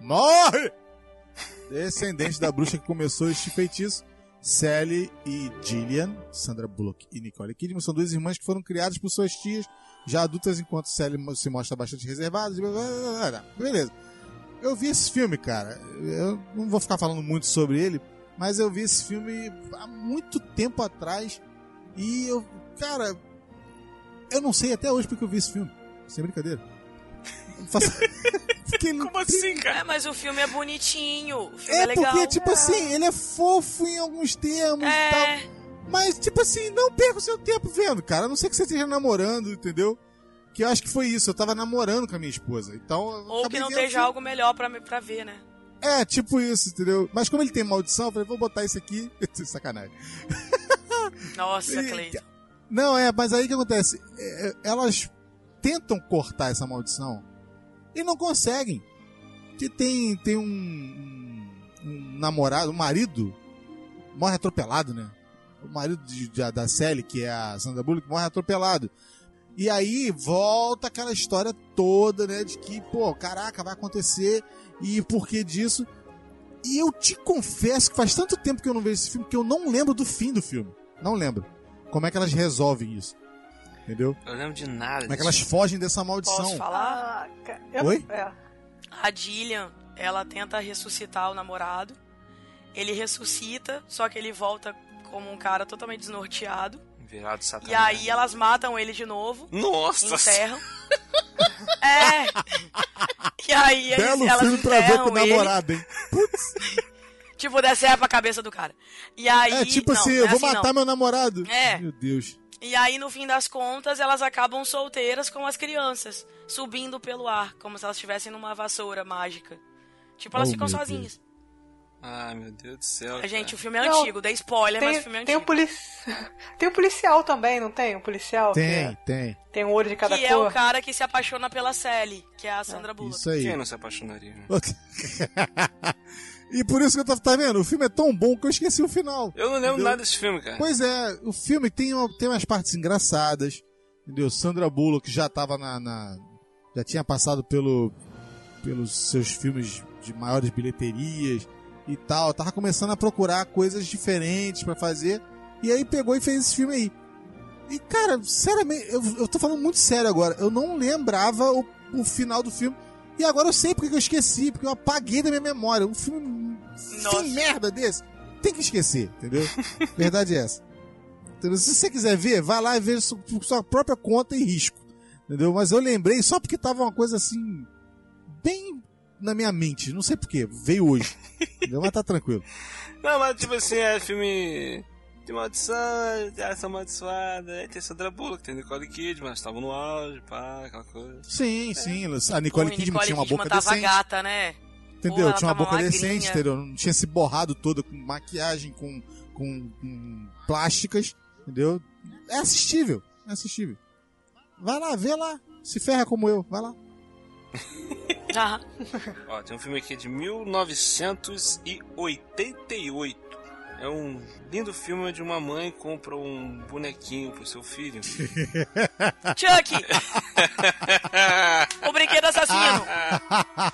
Speaker 6: Morre! Descendente da bruxa que começou este feitiço, Sally e Gillian, Sandra Bullock e Nicole Kidman, são duas irmãs que foram criadas por suas tias, já adultas, enquanto Sally se mostra bastante reservada. Beleza. Eu vi esse filme, cara. Eu não vou ficar falando muito sobre ele, mas eu vi esse filme há muito tempo atrás e eu, cara, eu não sei até hoje porque eu vi esse filme. Sem brincadeira. Não faço- Não
Speaker 3: Como assim, cara?
Speaker 4: É, mas o filme é bonitinho. O filme é,
Speaker 6: É
Speaker 4: legal.
Speaker 6: porque, tipo assim, ele é fofo em alguns termos e tal.
Speaker 4: É,
Speaker 6: Mas, tipo assim, não perca o seu tempo vendo, cara. A não ser que você esteja namorando, entendeu? Que eu acho que foi isso. Eu tava namorando com a minha esposa. Então.
Speaker 4: ou que não esteja algo melhor pra, me- pra ver, né?
Speaker 6: É, tipo isso, entendeu? Mas como ele tem maldição, eu falei, vou botar isso aqui. Sacanagem.
Speaker 4: Nossa, Cleiton.
Speaker 6: Não, é, mas aí o que acontece? É, é, elas tentam cortar essa maldição e não conseguem. Que tem, tem um, um, namorado, um marido, morre atropelado, né? O marido de- de- da Sally, que é a Sandra Bullock, morre atropelado. E aí volta aquela história toda, né? De que, pô, caraca, vai acontecer e por que disso. E eu te confesso que faz tanto tempo que eu não vejo esse filme que eu não lembro do fim do filme. Não lembro. Como é que elas resolvem isso? Entendeu?
Speaker 3: Eu lembro de nada.
Speaker 6: Como é que elas fogem dessa maldição?
Speaker 4: Posso falar?
Speaker 5: Ah, eu-
Speaker 6: Oi?
Speaker 5: É.
Speaker 4: A Gillian, ela tenta ressuscitar o namorado. Ele ressuscita, só que ele volta como um cara totalmente desnorteado.
Speaker 3: Virado satanás.
Speaker 4: E aí elas matam ele de novo,
Speaker 3: Nossa!
Speaker 4: enterram. é. E aí eles,
Speaker 6: Belo
Speaker 4: elas
Speaker 6: filme pra ver com o namorado, hein?
Speaker 4: Tipo, der serra pra cabeça do cara. E aí.
Speaker 6: É tipo
Speaker 4: não,
Speaker 6: assim,
Speaker 4: não
Speaker 6: eu
Speaker 4: é
Speaker 6: vou
Speaker 4: assim,
Speaker 6: matar
Speaker 4: não.
Speaker 6: meu namorado.
Speaker 4: É.
Speaker 6: Meu Deus.
Speaker 4: E aí, no fim das contas, elas acabam solteiras com as crianças, subindo pelo ar, como se elas estivessem numa vassoura mágica. Tipo, elas
Speaker 6: Oh,
Speaker 4: ficam sozinhas.
Speaker 3: Ai, meu Deus do céu.
Speaker 4: Gente,
Speaker 3: cara.
Speaker 4: o filme é
Speaker 5: Não,
Speaker 4: antigo, dei spoiler, mas o filme é
Speaker 5: Tem, tem, um
Speaker 4: antigo.
Speaker 5: polici... tem um policial também, não tem? Um policial que
Speaker 6: Tem,
Speaker 5: é-
Speaker 6: tem.
Speaker 5: tem um olho de cada
Speaker 4: Que é
Speaker 5: cor.
Speaker 4: o cara que se apaixona pela Sally, que é a Sandra Bullock.
Speaker 6: Isso aí.
Speaker 3: Quem não se apaixonaria? né?
Speaker 6: e por isso que eu tô, tá vendo? O filme é tão bom que eu esqueci o final.
Speaker 3: Eu não lembro
Speaker 6: Entendeu?
Speaker 3: nada desse filme, cara.
Speaker 6: Pois é, o filme tem, uma- tem umas partes engraçadas, entendeu? Sandra Bullock já tava na, na- já tinha passado pelo pelos seus filmes de maiores bilheterias e tal, tava começando a procurar coisas diferentes pra fazer e aí pegou e fez esse filme aí. E cara, sinceramente, eu, eu tô falando muito sério agora, eu não lembrava o, o final do filme e agora eu sei porque que eu esqueci, porque eu apaguei da minha memória. Um filme
Speaker 4: Nossa.
Speaker 6: sem merda desse, tem que esquecer, entendeu? Verdade é essa. Entendeu? Se você quiser ver, vai lá e veja por sua própria conta e risco. Entendeu? Mas eu lembrei só porque tava uma coisa assim. bem na minha mente. Não sei porquê. Veio hoje. Entendeu? Mas tá tranquilo.
Speaker 3: Não, mas tipo assim, é filme de maldição, ação amaldiçoada, aí tem Sandra Bullock, tem Nicole Kidman, estavam no auge, pá, aquela coisa.
Speaker 6: Sim, sim. A Nicole
Speaker 4: Pô,
Speaker 6: Kidman
Speaker 4: Nicole
Speaker 6: tinha uma
Speaker 4: Kidman
Speaker 6: boca
Speaker 4: tava
Speaker 6: decente.
Speaker 4: gata, né?
Speaker 6: Entendeu?
Speaker 4: Pô,
Speaker 6: tinha uma boca
Speaker 4: magrinha.
Speaker 6: decente, entendeu? Não tinha se borrado toda com maquiagem, com, com, com plásticas, entendeu? É assistível. É assistível. Vai lá, vê lá. Se ferra como eu. Vai lá.
Speaker 4: Ah,
Speaker 3: Ó, tem um filme aqui de 1988. É um lindo filme onde uma mãe compra um bonequinho pro seu filho.
Speaker 4: Chuck! o brinquedo assassino!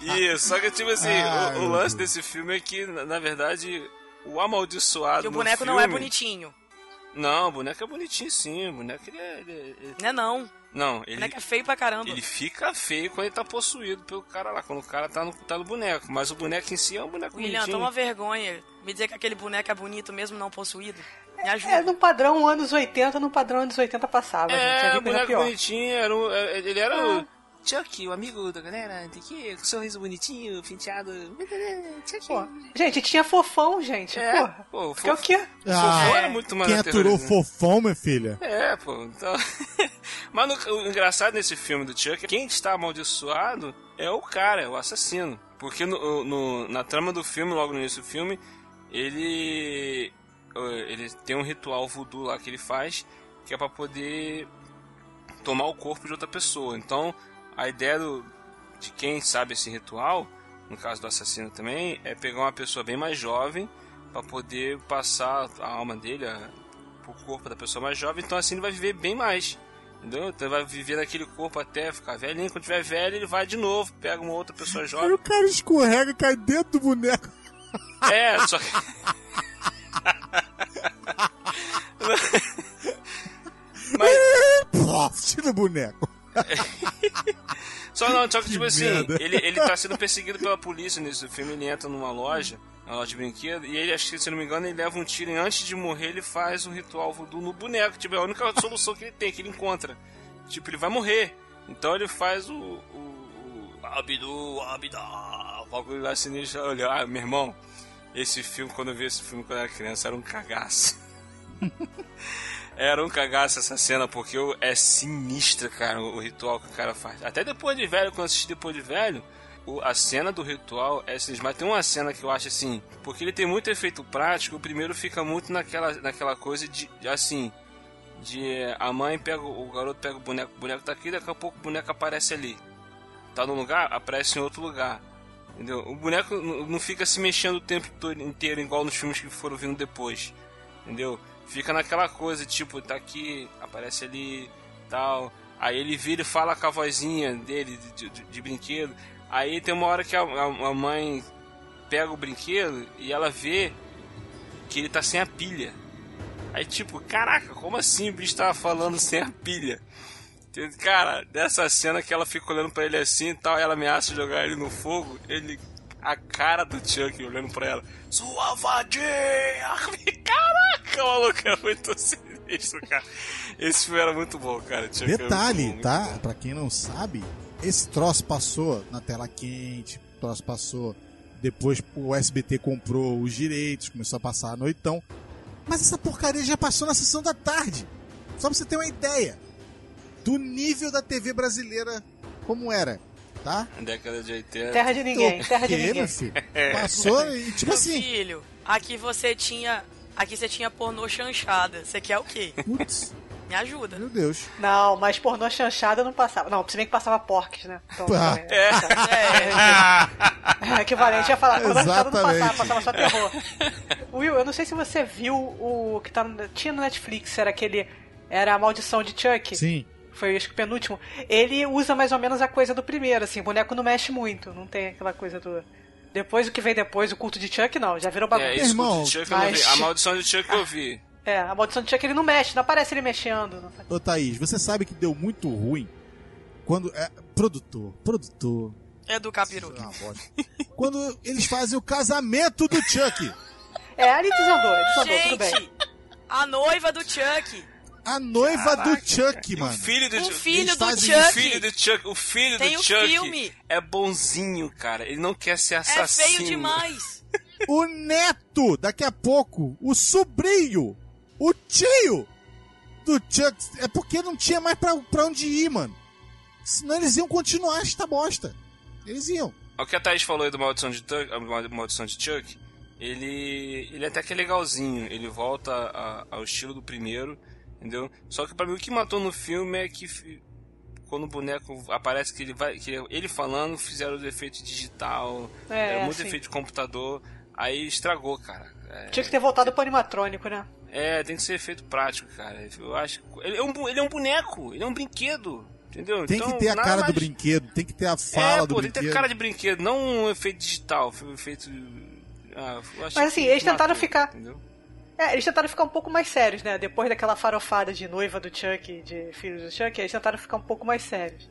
Speaker 3: Isso, só que tipo assim,
Speaker 6: Ai,
Speaker 3: o, o lance desse filme é que, na, na verdade, o amaldiçoado
Speaker 4: Que o
Speaker 3: no
Speaker 4: boneco não é
Speaker 3: filme-
Speaker 4: bonitinho.
Speaker 3: Não, o boneco é bonitinho sim, o boneco ele é... ele- ele-
Speaker 4: Né não.
Speaker 3: Não,
Speaker 4: O
Speaker 3: ele,
Speaker 4: boneco é feio pra caramba.
Speaker 3: ele fica feio quando ele tá possuído pelo cara lá, quando o cara tá no, tá no boneco, mas o boneco em si é um boneco
Speaker 4: William,
Speaker 3: bonitinho.
Speaker 4: toma vergonha. Me dizer que aquele boneco é bonito mesmo não possuído. Me ajuda.
Speaker 5: É no padrão anos 80, no padrão anos 80 passava, gente.
Speaker 3: É,
Speaker 5: vi
Speaker 3: o boneco
Speaker 5: pior.
Speaker 3: bonitinho, era um, é, ele era o Chuck, o amigo da galera, tem que com sorriso bonitinho, penteado. Chuck.
Speaker 5: Pô, Gente, tinha fofão, gente.
Speaker 3: É,
Speaker 5: Porra.
Speaker 3: pô, o
Speaker 5: Que é o
Speaker 3: fofo-
Speaker 5: quê?
Speaker 3: Fofão era muito mais
Speaker 6: Ah, Quem aturou fofão, minha filha?
Speaker 3: É, pô, então. Mas no- o engraçado nesse filme do Chuck, quem está amaldiçoado é o cara, é o assassino. Porque no, no- na trama do filme, logo no início do filme, ele. Ele tem um ritual voodoo lá que ele faz, que é pra poder tomar o corpo de outra pessoa. Então, a ideia do, de quem sabe esse ritual, no caso do assassino também, é pegar uma pessoa bem mais jovem pra poder passar a alma dele a, pro corpo da pessoa mais jovem. Então, assim ele vai viver bem mais. Entendeu? Então, ele vai viver naquele corpo até ficar velhinho. Quando tiver velho, ele vai de novo, pega uma outra pessoa jovem.
Speaker 6: o cara escorrega e cai dentro do boneco.
Speaker 3: É, só que. Mas,
Speaker 6: Plof, tira o boneco.
Speaker 3: Só não, só que, tipo assim,
Speaker 6: merda.
Speaker 3: ele, ele tá sendo perseguido pela polícia nesse filme, ele entra numa loja, uma loja de brinquedo, e ele, acho que, se não me engano, ele leva um tiro e antes de morrer ele faz um ritual voodoo no boneco. Tipo, é a única solução que ele tem, que ele encontra. Tipo, ele vai morrer. Então ele faz o. o, o Abdu, Abda, o bagulho lá sinistro. Olha, ah, meu irmão, esse filme, quando eu vi esse filme quando eu era criança, era um cagaço. Era um cagaço essa cena, porque é sinistra, cara, o, ritual que o cara faz. Até depois de velho, quando assisti depois de velho, a cena do ritual é sinistra. Mas tem uma cena que eu acho assim, porque ele tem muito efeito prático, o primeiro fica muito naquela, naquela coisa de, assim, de a mãe pega, o garoto pega o boneco, o boneco tá aqui, daqui a pouco o boneco aparece ali. Tá num lugar, aparece em outro lugar. Entendeu? O boneco não fica se mexendo o tempo inteiro, igual nos filmes que foram vindo depois. Entendeu? Fica naquela coisa, tipo, tá aqui, aparece ali, tal. Aí ele vira e fala com a vozinha dele de, de- de brinquedo. Aí tem uma hora que a, a- a mãe pega o brinquedo e ela vê que ele tá sem a pilha. Aí tipo, caraca, como assim o bicho tava falando sem a pilha? Cara, dessa cena que ela fica olhando pra ele assim e tal, ela ameaça jogar ele no fogo, ele. A cara do Chuck olhando pra ela. Sua vadia! Caraca, maluco, é muito sinistro, cara. Esse filme era muito bom, cara. Chuck
Speaker 6: Detalhe,
Speaker 3: bom,
Speaker 6: tá?
Speaker 3: bom.
Speaker 6: Pra quem não sabe, esse troço passou na tela quente, o troço passou. Depois o SBT comprou os direitos, começou a passar a noitão. Mas essa porcaria já passou na sessão da tarde. Só pra você ter uma ideia do nível da TV brasileira como era. Tá?
Speaker 3: Década de 80.
Speaker 5: Terra de ninguém,
Speaker 6: O
Speaker 5: terra de ninguém.
Speaker 6: meu filho? Passou e, tipo
Speaker 4: Meu
Speaker 6: assim,
Speaker 4: filho, aqui você tinha. Aqui você tinha pornô chanchada. Você quer o quê?
Speaker 6: putz,
Speaker 4: Me ajuda.
Speaker 6: meu Deus.
Speaker 5: Não, mas pornô chanchada não passava. Não, se bem que passava porques, né? Então,
Speaker 6: Ah.
Speaker 5: também, né?
Speaker 4: É,
Speaker 5: É equivalente a falar. Pornô chanchada não
Speaker 6: Exatamente.
Speaker 5: passava, passava só terror. Will, eu não sei se você viu o que tá no- tinha no Netflix, era aquele. Era a maldição de Chuck.
Speaker 6: Sim.
Speaker 5: Foi acho que o penúltimo. Ele usa mais ou menos a coisa do primeiro, assim, o boneco não mexe muito, não tem aquela coisa do. Depois o que vem depois, o culto de Chuck, não, já virou bagunça.
Speaker 3: É, isso
Speaker 6: Irmão,
Speaker 3: do Chuck eu não vi.
Speaker 5: mas-
Speaker 3: A maldição de Chuck eu vi.
Speaker 5: É, a maldição de Chuck ele não mexe, não aparece ele mexendo. Não
Speaker 6: Ô Thaís, você sabe que deu muito ruim quando. É, produtor, produtor.
Speaker 4: é do capiroto.
Speaker 6: É quando eles fazem o casamento do Chuck.
Speaker 5: É, ali desandou, desandou, tudo bem.
Speaker 4: A noiva do Chuck.
Speaker 6: A noiva do Chuck,
Speaker 3: O
Speaker 6: mano.
Speaker 3: filho do
Speaker 4: O
Speaker 3: Chuck.
Speaker 4: filho do
Speaker 6: fazem
Speaker 3: O
Speaker 4: Chuck.
Speaker 3: filho do Chuck, o filho
Speaker 4: Tem
Speaker 3: do
Speaker 4: o
Speaker 3: Chuck
Speaker 4: filme.
Speaker 3: é bonzinho, cara. Ele não quer ser
Speaker 4: É
Speaker 3: assassino.
Speaker 4: feio demais.
Speaker 6: O neto, daqui a pouco, o sobrinho, o tio do Chuck. É porque não tinha mais pra, pra onde ir, mano. Senão eles iam continuar esta bosta. Eles iam.
Speaker 3: O que a Thaís falou aí do Maldição de, Chuck, Maldição de Chuck, ele, ele até que é legalzinho. Ele volta a- ao estilo do primeiro, entendeu? Só que pra mim o que matou no filme é que quando o boneco aparece que ele vai, que ele falando, fizeram os efeitos digital,
Speaker 5: É,
Speaker 3: é, muito
Speaker 5: sim.
Speaker 3: efeito de computador, aí estragou, cara. É,
Speaker 5: Tinha que ter voltado pro animatrônico, né?
Speaker 3: é, tem que ser efeito prático, cara. Eu acho que ele é um, ele é um boneco, ele é um brinquedo, entendeu?
Speaker 6: Tem
Speaker 3: Então,
Speaker 6: que ter a cara do
Speaker 3: mais-
Speaker 6: brinquedo, tem que ter a fala
Speaker 3: é,
Speaker 6: do
Speaker 3: pô, tem que
Speaker 6: brinquedo.
Speaker 3: ter cara de brinquedo, não um efeito digital, foi um efeito. Ah, eu acho
Speaker 5: Mas, assim,
Speaker 3: que
Speaker 5: eles tentaram
Speaker 3: matou,
Speaker 5: ficar-
Speaker 3: Entendeu?
Speaker 5: É, eles tentaram ficar um pouco mais sérios, né? Depois daquela farofada de noiva do Chuck, de filhos do Chuck, eles tentaram ficar um pouco mais sérios.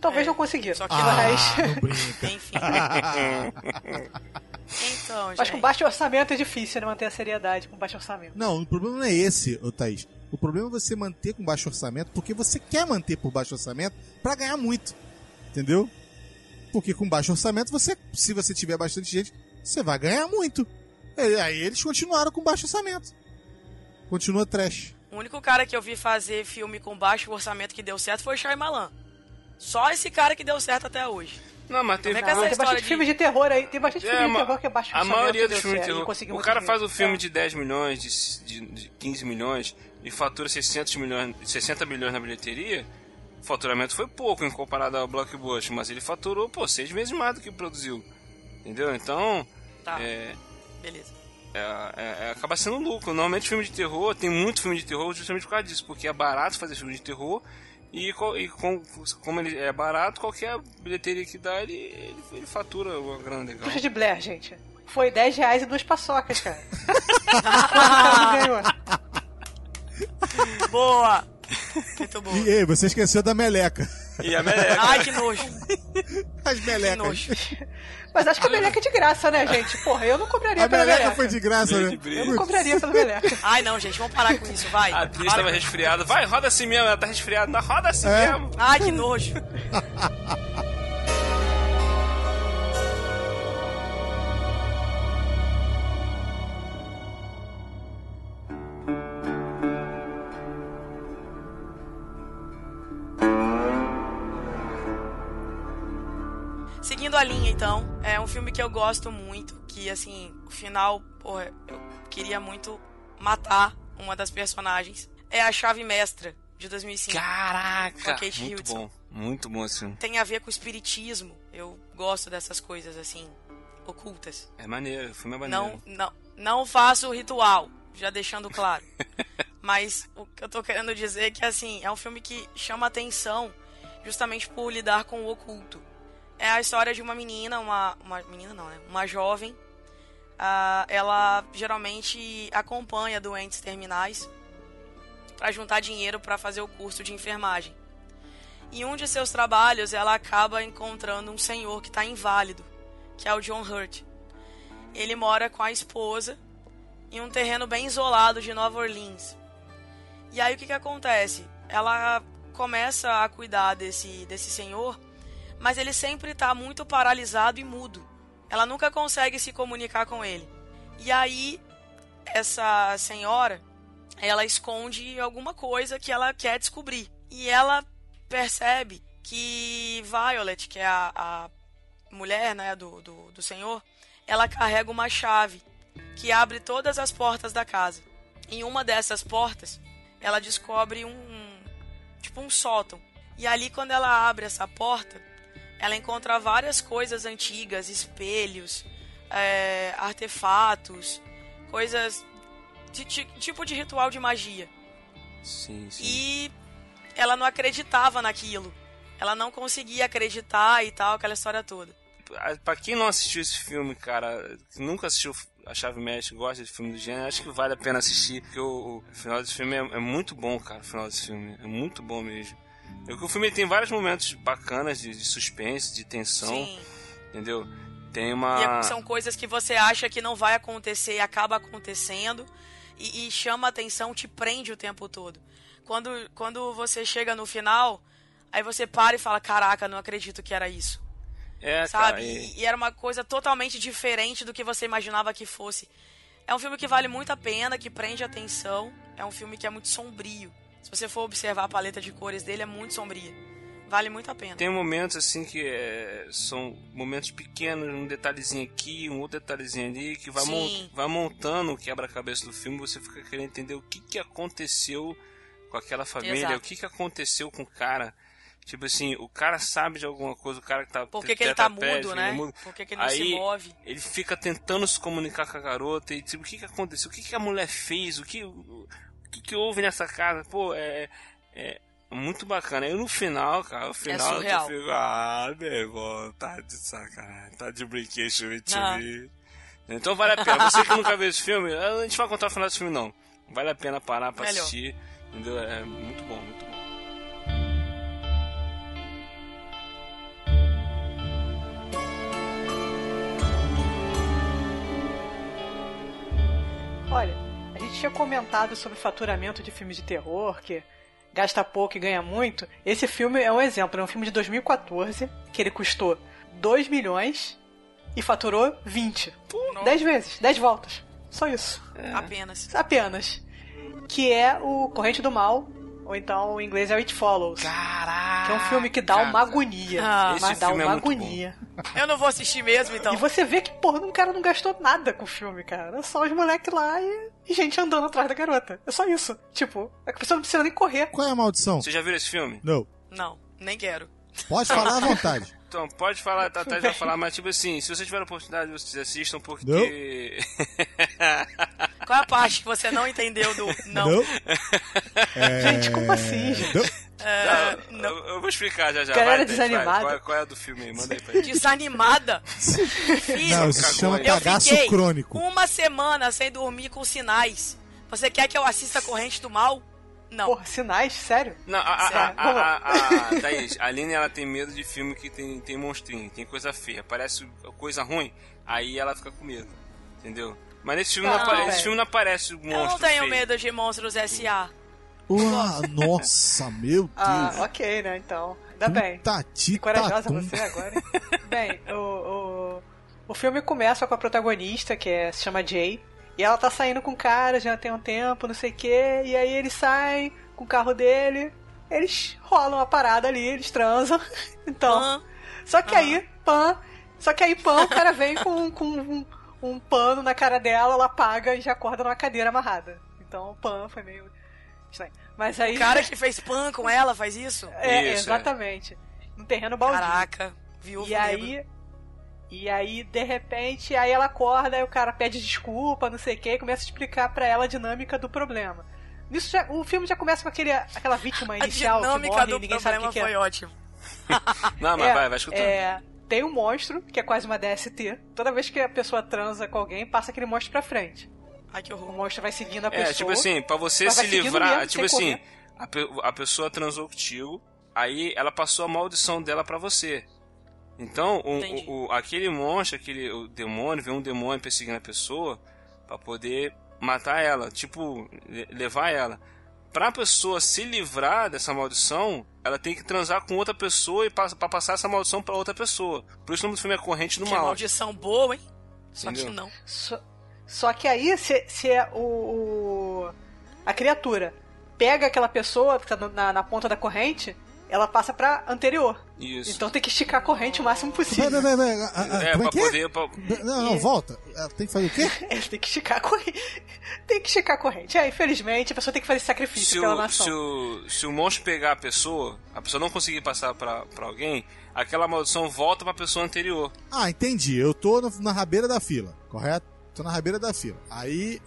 Speaker 5: Talvez
Speaker 4: É,
Speaker 5: não conseguiram.
Speaker 4: só que-
Speaker 5: mas,
Speaker 6: Ah, brinca.
Speaker 4: Enfim. Então,
Speaker 5: mas com baixo orçamento é difícil né, manter a seriedade com baixo orçamento.
Speaker 6: Não, o problema não é esse, ô Thaís. O problema é você manter com baixo orçamento porque você quer manter por baixo orçamento pra ganhar muito. Entendeu? Porque com baixo orçamento, você, se você tiver bastante gente, você vai ganhar muito. E Aí eles continuaram com baixo orçamento. Continua trash.
Speaker 4: O único cara que eu vi fazer filme com baixo orçamento que deu certo foi o Shyamalan. Só esse cara que deu certo até hoje.
Speaker 3: Não, mas tem.
Speaker 4: Como é
Speaker 5: tem bastante
Speaker 4: de-
Speaker 5: filme de terror aí. Tem bastante
Speaker 3: É,
Speaker 5: filme de terror que é baixo
Speaker 3: a
Speaker 5: orçamento.
Speaker 3: maioria
Speaker 5: que
Speaker 3: dos
Speaker 5: deu
Speaker 3: filmes de
Speaker 5: certo, e
Speaker 3: terror. O cara
Speaker 5: dinheiro.
Speaker 3: faz um filme
Speaker 5: É.
Speaker 3: de 10 milhões, de, de, de 15 milhões, e fatura 600 milhões, 60 milhões na bilheteria. O faturamento foi pouco em comparado ao Blockbuster, mas ele faturou, pô, seis vezes mais do que produziu. Entendeu? Então,
Speaker 4: Tá,
Speaker 3: é,
Speaker 4: beleza.
Speaker 3: é, é- é- acaba sendo lucro. Normalmente filme de terror, tem muito filme de terror justamente por causa disso, porque é barato fazer filme de terror e, e com- como ele é barato, qualquer bilheteria que dá, ele, ele, ele fatura uma grana legal.
Speaker 5: Bruxa de Blair, gente. Foi 10 reais e duas paçocas, cara.
Speaker 4: Boa! Muito boa.
Speaker 6: E ei, você esqueceu da meleca.
Speaker 3: E a meleca.
Speaker 4: Ai, que nojo.
Speaker 6: As
Speaker 4: Que
Speaker 6: melecas.
Speaker 4: nojo.
Speaker 5: Mas acho que a meleca é de graça, né, gente? Porra, eu não cobraria
Speaker 6: A
Speaker 5: pela
Speaker 6: meleca
Speaker 5: meleca.
Speaker 6: foi de graça, né?
Speaker 5: Eu não cobraria pela meleca.
Speaker 4: Ai, não, gente, vamos parar com isso, vai.
Speaker 3: A atriz tava resfriada. Vai, roda assim mesmo, ela tá resfriada. Roda assim
Speaker 6: É.
Speaker 3: mesmo.
Speaker 4: Ai, que nojo. Seguindo a linha, então, é um filme que eu gosto muito, que, assim, o final, porra, eu queria muito matar uma das personagens. É a Chave Mestra, de 2005.
Speaker 3: Caraca!
Speaker 4: Kate
Speaker 3: Muito
Speaker 4: Hudson.
Speaker 3: bom, muito bom esse filme.
Speaker 4: Tem a ver com o espiritismo. Eu gosto dessas coisas, assim, ocultas.
Speaker 3: É maneiro, o filme é maneiro.
Speaker 4: Não, não, não faço o ritual, já deixando claro. Mas o que eu tô querendo dizer é que, assim, é um filme que chama atenção justamente por lidar com o oculto. É a história de uma menina, uma, uma menina não, né? Uma jovem. Ah, ela geralmente acompanha doentes terminais para juntar dinheiro para fazer o curso de enfermagem. Em um de seus trabalhos, ela acaba encontrando um senhor que está inválido, que é o John Hurt. Ele mora com a esposa em um terreno bem isolado de Nova Orleans. E aí o que, que acontece? Ela começa a cuidar desse, desse senhor, mas ele sempre está muito paralisado e mudo. Ela nunca consegue se comunicar com ele. E aí essa senhora, ela esconde alguma coisa que ela quer descobrir. E ela percebe que Violet, que é a, a mulher né, do, do, do senhor, ela carrega uma chave que abre todas as portas da casa. Em uma dessas portas, ela descobre um tipo um sótão. E ali quando ela abre essa porta, ela encontra várias coisas antigas, espelhos, é, artefatos, coisas de, ti- tipo de ritual de magia.
Speaker 3: Sim, sim.
Speaker 4: E ela não acreditava naquilo. Ela não conseguia acreditar e tal, aquela história toda.
Speaker 3: Ah, Pra quem não assistiu esse filme, cara, que nunca assistiu a Chave Mestre, gosta de filme do gênero, acho que vale a pena assistir, porque o, o final desse filme é, é muito bom, cara, o final desse filme. É muito bom mesmo. É que o filme tem vários momentos bacanas de, de suspense, de tensão,
Speaker 4: Sim.
Speaker 3: entendeu? Tem
Speaker 4: E
Speaker 3: uma...
Speaker 4: é- são coisas que você acha que não vai acontecer e acaba acontecendo. E, e chama atenção, te prende o tempo todo. Quando, quando você chega no final, aí você para e fala: Caraca, não acredito que era isso.
Speaker 3: É,
Speaker 4: sabe?
Speaker 3: cara, e-
Speaker 4: E, e era uma coisa totalmente diferente do que você imaginava que fosse. É um filme que vale muito a pena, que prende a atenção. É um filme que é muito sombrio. Se você for observar a paleta de cores dele, é muito sombria. Vale muito a pena.
Speaker 3: Tem momentos assim que é, são momentos pequenos, um detalhezinho aqui, um outro detalhezinho ali, que vai, mon- vai montando o quebra-cabeça do filme, você fica querendo entender o que, que aconteceu com aquela família,
Speaker 4: Exato.
Speaker 3: o que, que aconteceu com o cara. Tipo assim, o cara sabe de alguma coisa, o cara que tá.
Speaker 4: Por que, que ele tá mudo, né?
Speaker 3: é mudo.
Speaker 4: Por que, que ele não
Speaker 3: Aí,
Speaker 4: se move?
Speaker 3: ele fica tentando se comunicar com a garota e tipo, o que que aconteceu? O que que a mulher fez? O que, que, que houve nessa casa? Pô, é, é muito bacana. E no final, cara, no final eu
Speaker 4: surreal.
Speaker 3: fico, ah, meu irmão, tá de sacanagem, tá de brinquedo with
Speaker 4: Ah.
Speaker 3: me. Então vale a pena. Você que nunca viu esse filme, a gente vai contar o final desse filme não. Vale a pena parar pra
Speaker 4: Melhor.
Speaker 3: assistir. Entendeu? É muito bom, muito bom.
Speaker 5: Olha, tinha comentado sobre faturamento de filmes de terror, que gasta pouco e ganha muito. Esse filme é um exemplo, é um filme de 2014, que ele custou 2 milhões e faturou 20. 10 vezes, 10 voltas. Só isso.
Speaker 4: Apenas.
Speaker 5: Apenas. Que é o Corrente do Mal, ou então em inglês é It Follows.
Speaker 3: Caraca!
Speaker 5: Que é um filme que dá uma agonia.
Speaker 4: Ah,
Speaker 3: esse
Speaker 5: mas dá
Speaker 3: filme é
Speaker 5: uma
Speaker 3: muito
Speaker 5: agonia.
Speaker 4: Eu não vou assistir mesmo, então.
Speaker 5: E você vê que, porra, o cara não gastou nada com o filme, cara. É só os moleques lá e, e gente andando atrás da garota. É só isso. Tipo, a pessoa não precisa nem correr.
Speaker 6: Qual é a maldição?
Speaker 3: Você já viu esse filme?
Speaker 6: Não.
Speaker 4: Não, nem quero.
Speaker 6: Pode falar à vontade.
Speaker 3: Então, pode falar, tá, tá, já falar, mas tipo assim, se você tiver a oportunidade, vocês assistam porque.
Speaker 4: Qual é a parte que você não entendeu do não?
Speaker 6: Não? É...
Speaker 5: Gente, como assim, gente?
Speaker 6: Não?
Speaker 4: É,
Speaker 3: Eu,
Speaker 4: não.
Speaker 3: eu vou explicar já já.
Speaker 5: Galera
Speaker 3: vai, Tete, vai.
Speaker 5: desanimada.
Speaker 3: Qual, é- qual é a do filme aí? Manda aí pra gente.
Speaker 4: Desanimada. Filho,
Speaker 6: Não, isso se chama
Speaker 3: Eu
Speaker 6: cagaço
Speaker 4: fiquei
Speaker 6: crônico.
Speaker 4: uma semana sem dormir com sinais. Você quer que eu assista Corrente do Mal? Não.
Speaker 5: Porra, sinais? Sério?
Speaker 3: Não, a, a, a,
Speaker 5: Sério,
Speaker 3: a, a, a, Thaís, a Aline ela tem medo de filme que tem, tem monstrinho, tem coisa feia, parece coisa ruim, aí ela fica com medo, entendeu? Mas nesse filme não,
Speaker 5: Não,
Speaker 3: apare-
Speaker 5: velho.
Speaker 3: esse filme não aparece o monstro
Speaker 4: eu não tenho
Speaker 3: feio.
Speaker 4: medo de monstros S.A.
Speaker 6: Uau, nossa, meu Deus.
Speaker 5: Ah, ok, né? Então. Ainda bem.
Speaker 6: Tati,
Speaker 5: Corajosa
Speaker 6: tatum.
Speaker 5: você agora. bem, o, o, o filme começa com a protagonista, que é, se chama Jay. E ela tá saindo com o cara já tem um tempo, não sei o quê. E aí eles saem com o carro dele. Eles rolam a parada ali, eles transam. Então. Só que aí, pan. Só que aí, pan, o cara vem com, com um, pano na cara dela, ela apaga e já acorda numa cadeira amarrada. Então, o pan foi meio estranho. Mas aí.
Speaker 4: O cara que fez pan com ela faz isso?
Speaker 5: É,
Speaker 3: Isso,
Speaker 5: exatamente. No terreno baldio.
Speaker 4: Caraca, viu?
Speaker 5: E aí. E aí, de repente, aí ela acorda, aí o cara pede desculpa, não sei o que, e começa a explicar pra ela a dinâmica do problema. Nisso já- o filme já começa com aquele, aquela vítima
Speaker 4: A
Speaker 5: inicial que
Speaker 4: dinâmica
Speaker 5: morre
Speaker 4: do
Speaker 5: ninguém sabe
Speaker 4: problema
Speaker 5: que, que
Speaker 4: foi
Speaker 5: é.
Speaker 4: ótimo.
Speaker 3: Não, mas
Speaker 5: É,
Speaker 3: vai, vai escutando.
Speaker 5: é, tem um monstro, que é quase uma DST. Toda vez que a pessoa transa com alguém, passa aquele monstro pra frente.
Speaker 4: Ai, que
Speaker 5: O
Speaker 4: horror.
Speaker 5: monstro vai seguindo a
Speaker 3: É,
Speaker 5: pessoa.
Speaker 3: tipo assim, pra você se livrar,
Speaker 5: mesmo,
Speaker 3: tipo assim, a, pe- a pessoa transou contigo, aí ela passou a maldição dela pra você. Então, o, o- o- aquele monstro, aquele o demônio, vem um demônio perseguindo a pessoa pra poder matar ela, tipo, le- levar ela. Pra pessoa se livrar dessa maldição, ela tem que transar com outra pessoa e pa- pra passar essa maldição pra outra pessoa. Por isso o nome do filme é Corrente do
Speaker 4: Que
Speaker 3: Mal.
Speaker 4: maldição boa, hein? Só
Speaker 3: Entendeu?
Speaker 4: que não.
Speaker 5: Só, só que aí, se, se é o, o- a criatura pega aquela pessoa que tá na, na ponta da corrente, ela passa pra anterior.
Speaker 3: Isso.
Speaker 5: Então tem que esticar a corrente o máximo possível.
Speaker 6: vai, vai, vai. Ah, ah,
Speaker 3: é,
Speaker 6: como
Speaker 3: pra
Speaker 6: é é?
Speaker 3: poder. pra-
Speaker 6: Não, não, volta. Ela tem que fazer o quê?
Speaker 5: Ele tem que esticar a corrente. Tem que esticar a corrente. É, infelizmente, a pessoa tem que fazer sacrifício
Speaker 3: Se
Speaker 5: pela
Speaker 3: o,
Speaker 5: nação.
Speaker 3: se, o, se o monstro pegar a pessoa, a pessoa não conseguir passar pra, pra alguém, aquela maldição volta pra pessoa anterior.
Speaker 6: Ah, entendi. Eu tô no- na rabeira da fila, correto? Tô na rabeira da fila. Aí,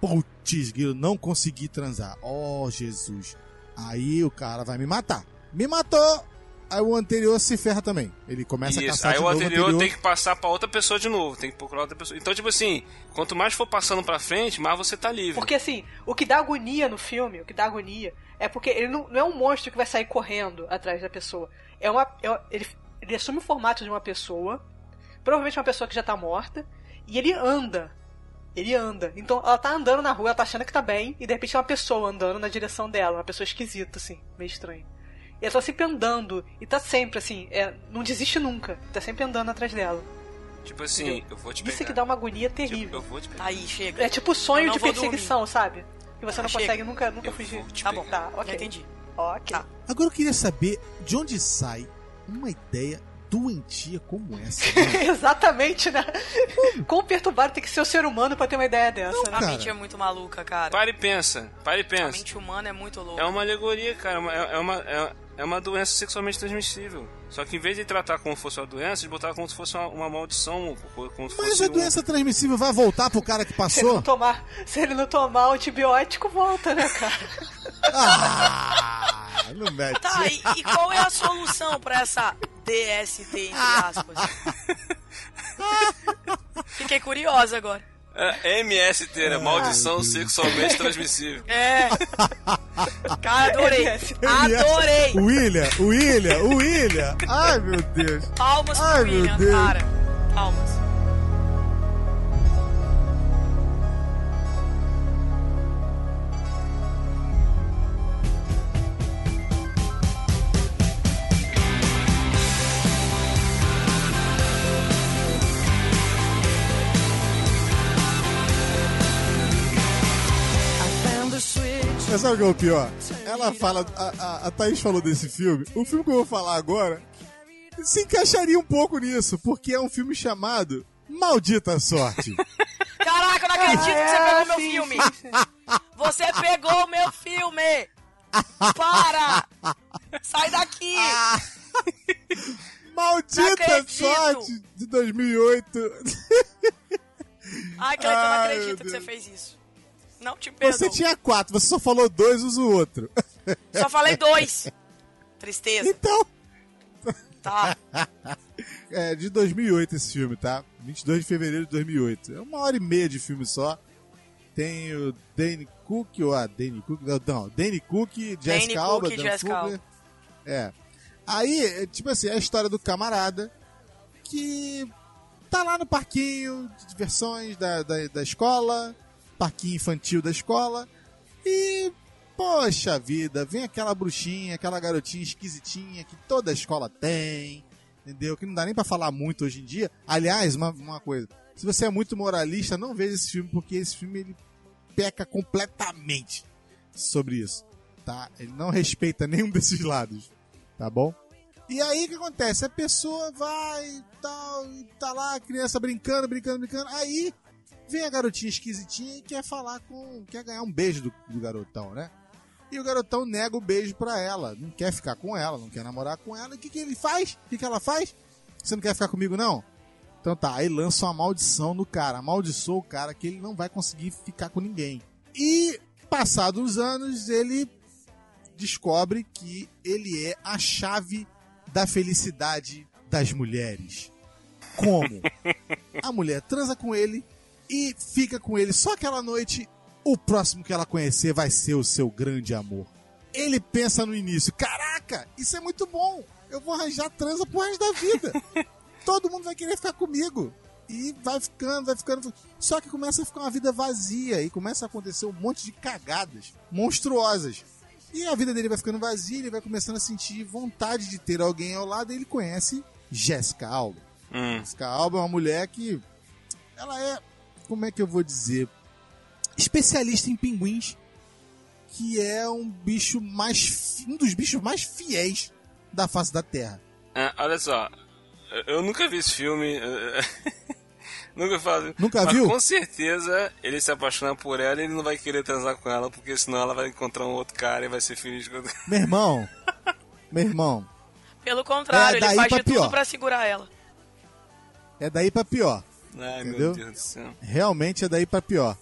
Speaker 6: putz, grilo, não consegui transar. Oh, Jesus. Aí o cara vai me matar. Me matou. Aí o anterior se ferra também. Ele começa a
Speaker 3: Isso.
Speaker 6: caçar
Speaker 3: Aí
Speaker 6: de
Speaker 3: o
Speaker 6: novo
Speaker 3: anterior, tem que passar pra outra pessoa de novo, tem que procurar outra pessoa. Então, tipo assim, quanto mais for passando pra frente, mais você tá livre.
Speaker 5: Porque assim, o que dá agonia no filme, o que dá agonia, é porque ele não, não é um monstro que vai sair correndo atrás da pessoa. É uma. é- ele, ele assume o formato de uma pessoa, provavelmente uma pessoa que já tá morta, e ele anda. Ele anda. Então ela tá andando na rua, ela tá achando que tá bem, e de repente é uma pessoa andando na direção dela, uma pessoa esquisita, assim, meio estranha. E ela tá sempre andando, e tá sempre assim, é, não desiste nunca, tá sempre andando atrás dela.
Speaker 3: Tipo assim, eu vou te pegar.
Speaker 5: Isso é que dá uma agonia
Speaker 3: Tipo,
Speaker 5: terrível.
Speaker 3: eu vou te pegar.
Speaker 4: Aí, chega.
Speaker 5: É tipo sonho
Speaker 4: não
Speaker 5: de perseguição, sabe? Que você não
Speaker 4: Ah, chega.
Speaker 5: consegue nunca, nunca
Speaker 3: Eu
Speaker 5: fugir.
Speaker 3: vou te
Speaker 4: Tá bom,
Speaker 5: Tá, ok.
Speaker 4: já entendi.
Speaker 5: Ok.
Speaker 4: Tá.
Speaker 6: Agora eu queria saber de onde sai uma ideia doentia como essa. né?
Speaker 5: Exatamente, né? Quão perturbado tem que ser o ser humano pra ter uma ideia dessa, né?
Speaker 4: A mente é muito maluca, cara.
Speaker 3: Pare e pensa, pare e
Speaker 4: A
Speaker 3: pensa.
Speaker 4: mente humana é muito louca.
Speaker 3: É uma alegoria, cara. É é uma, é, é uma doença sexualmente transmissível. Só que em vez de tratar como se fosse uma doença, eles botaram como se fosse uma, uma maldição. Como se
Speaker 6: Mas
Speaker 3: fosse
Speaker 6: a
Speaker 3: um-
Speaker 6: doença transmissível vai voltar pro cara que
Speaker 5: Se ele, não
Speaker 6: passou?
Speaker 5: tomar, se ele não tomar o antibiótico, volta, né, cara?
Speaker 6: Ah, não mete.
Speaker 4: Tá, e, e qual é a solução pra essa DST, entre aspas? Fiquei curiosa agora.
Speaker 3: É, MST, né? Maldição sexualmente transmissível.
Speaker 4: É. Cara, adorei. Adorei.
Speaker 6: William, William, William. Ai, meu Deus.
Speaker 4: Palmas pro
Speaker 6: Ai, meu
Speaker 4: William,
Speaker 6: Deus.
Speaker 4: cara. Palmas.
Speaker 6: Mas sabe o que é o pior? Ela fala, a, a, a Thaís falou desse filme. O filme que eu vou falar agora se encaixaria um pouco nisso, porque é um filme chamado Maldita Sorte.
Speaker 4: Caraca, eu não acredito que você
Speaker 5: É,
Speaker 4: pegou meu
Speaker 5: sim,
Speaker 4: filme.
Speaker 5: sim, sim.
Speaker 4: Você pegou o meu filme. Para. Sai daqui.
Speaker 6: Maldita. Sorte de 2008.
Speaker 4: Ai, Cleiton, eu não acredito que você fez isso. Não te perdoo.
Speaker 6: Você tinha quatro, você só falou dois, usa o outro.
Speaker 4: Só falei dois. Tristeza.
Speaker 6: Então,
Speaker 4: Tá.
Speaker 6: é de 2008 esse filme, tá? 22 de fevereiro de 2008. É uma hora e meia de filme só. Tem o Danny Cook, ou a Danny Cook, não, Danny Cook, Jessica
Speaker 4: Cook
Speaker 6: Alba,
Speaker 4: e
Speaker 6: Dan
Speaker 4: Jessica.
Speaker 6: É. Aí, é, tipo assim, é a história do camarada que tá lá no parquinho de diversões da, da, da escola, parquinho infantil da escola, e, poxa vida, vem aquela bruxinha, aquela garotinha esquisitinha que toda escola tem, entendeu? Que não dá nem pra falar muito hoje em dia. Aliás, uma, uma coisa, se você é muito moralista, não veja esse filme, porque esse filme ele peca completamente sobre isso, tá? Ele não respeita nenhum desses lados, tá bom? E aí o que acontece? A pessoa vai e tal, e tá lá a criança brincando, brincando, brincando. Aí vem a garotinha esquisitinha e quer falar com. quer ganhar um beijo do, do garotão, né? E o garotão nega o beijo pra ela, não quer ficar com ela, não quer namorar com ela. E o que, que ele faz? O que, que ela faz? Você não quer ficar comigo, não? Então tá, aí lança uma maldição no cara, amaldiçoa o cara que ele não vai conseguir ficar com ninguém. E passados uns anos, ele descobre que ele é a chave da felicidade das mulheres. Como? A mulher transa com ele e fica com ele só aquela noite. O próximo que ela conhecer vai ser o seu grande amor. Ele pensa no início: caraca, isso é muito bom. Eu vou arranjar transa pro resto da vida. Todo mundo vai querer ficar comigo. E vai ficando, vai ficando. Só que começa a ficar uma vida vazia e começa a acontecer um monte de cagadas monstruosas. E a vida dele vai ficando vazia, ele vai começando a sentir vontade de ter alguém ao lado e ele conhece Jessica Alba.
Speaker 3: Hum.
Speaker 6: Jessica Alba é uma mulher que. Ela é. Como é que eu vou dizer? Especialista em pinguins. Que é um bicho mais um dos bichos mais fiéis da face da Terra.
Speaker 3: Ah, olha só, eu- nunca vi esse filme. nunca falo.
Speaker 6: Nunca
Speaker 3: mas
Speaker 6: viu?
Speaker 3: Com certeza ele se apaixonar por ela e ele não vai querer transar com ela, porque senão ela vai encontrar um outro cara e vai ser feliz com
Speaker 6: Meu irmão, meu irmão,
Speaker 4: Pelo contrário,
Speaker 6: É,
Speaker 4: ele
Speaker 6: daí
Speaker 4: faz
Speaker 6: pra
Speaker 4: de
Speaker 6: pior.
Speaker 4: tudo pra segurar ela.
Speaker 6: é daí pra pior.
Speaker 3: Ai,
Speaker 6: Entendeu?
Speaker 3: meu Deus do céu.
Speaker 6: Realmente é daí pra pior.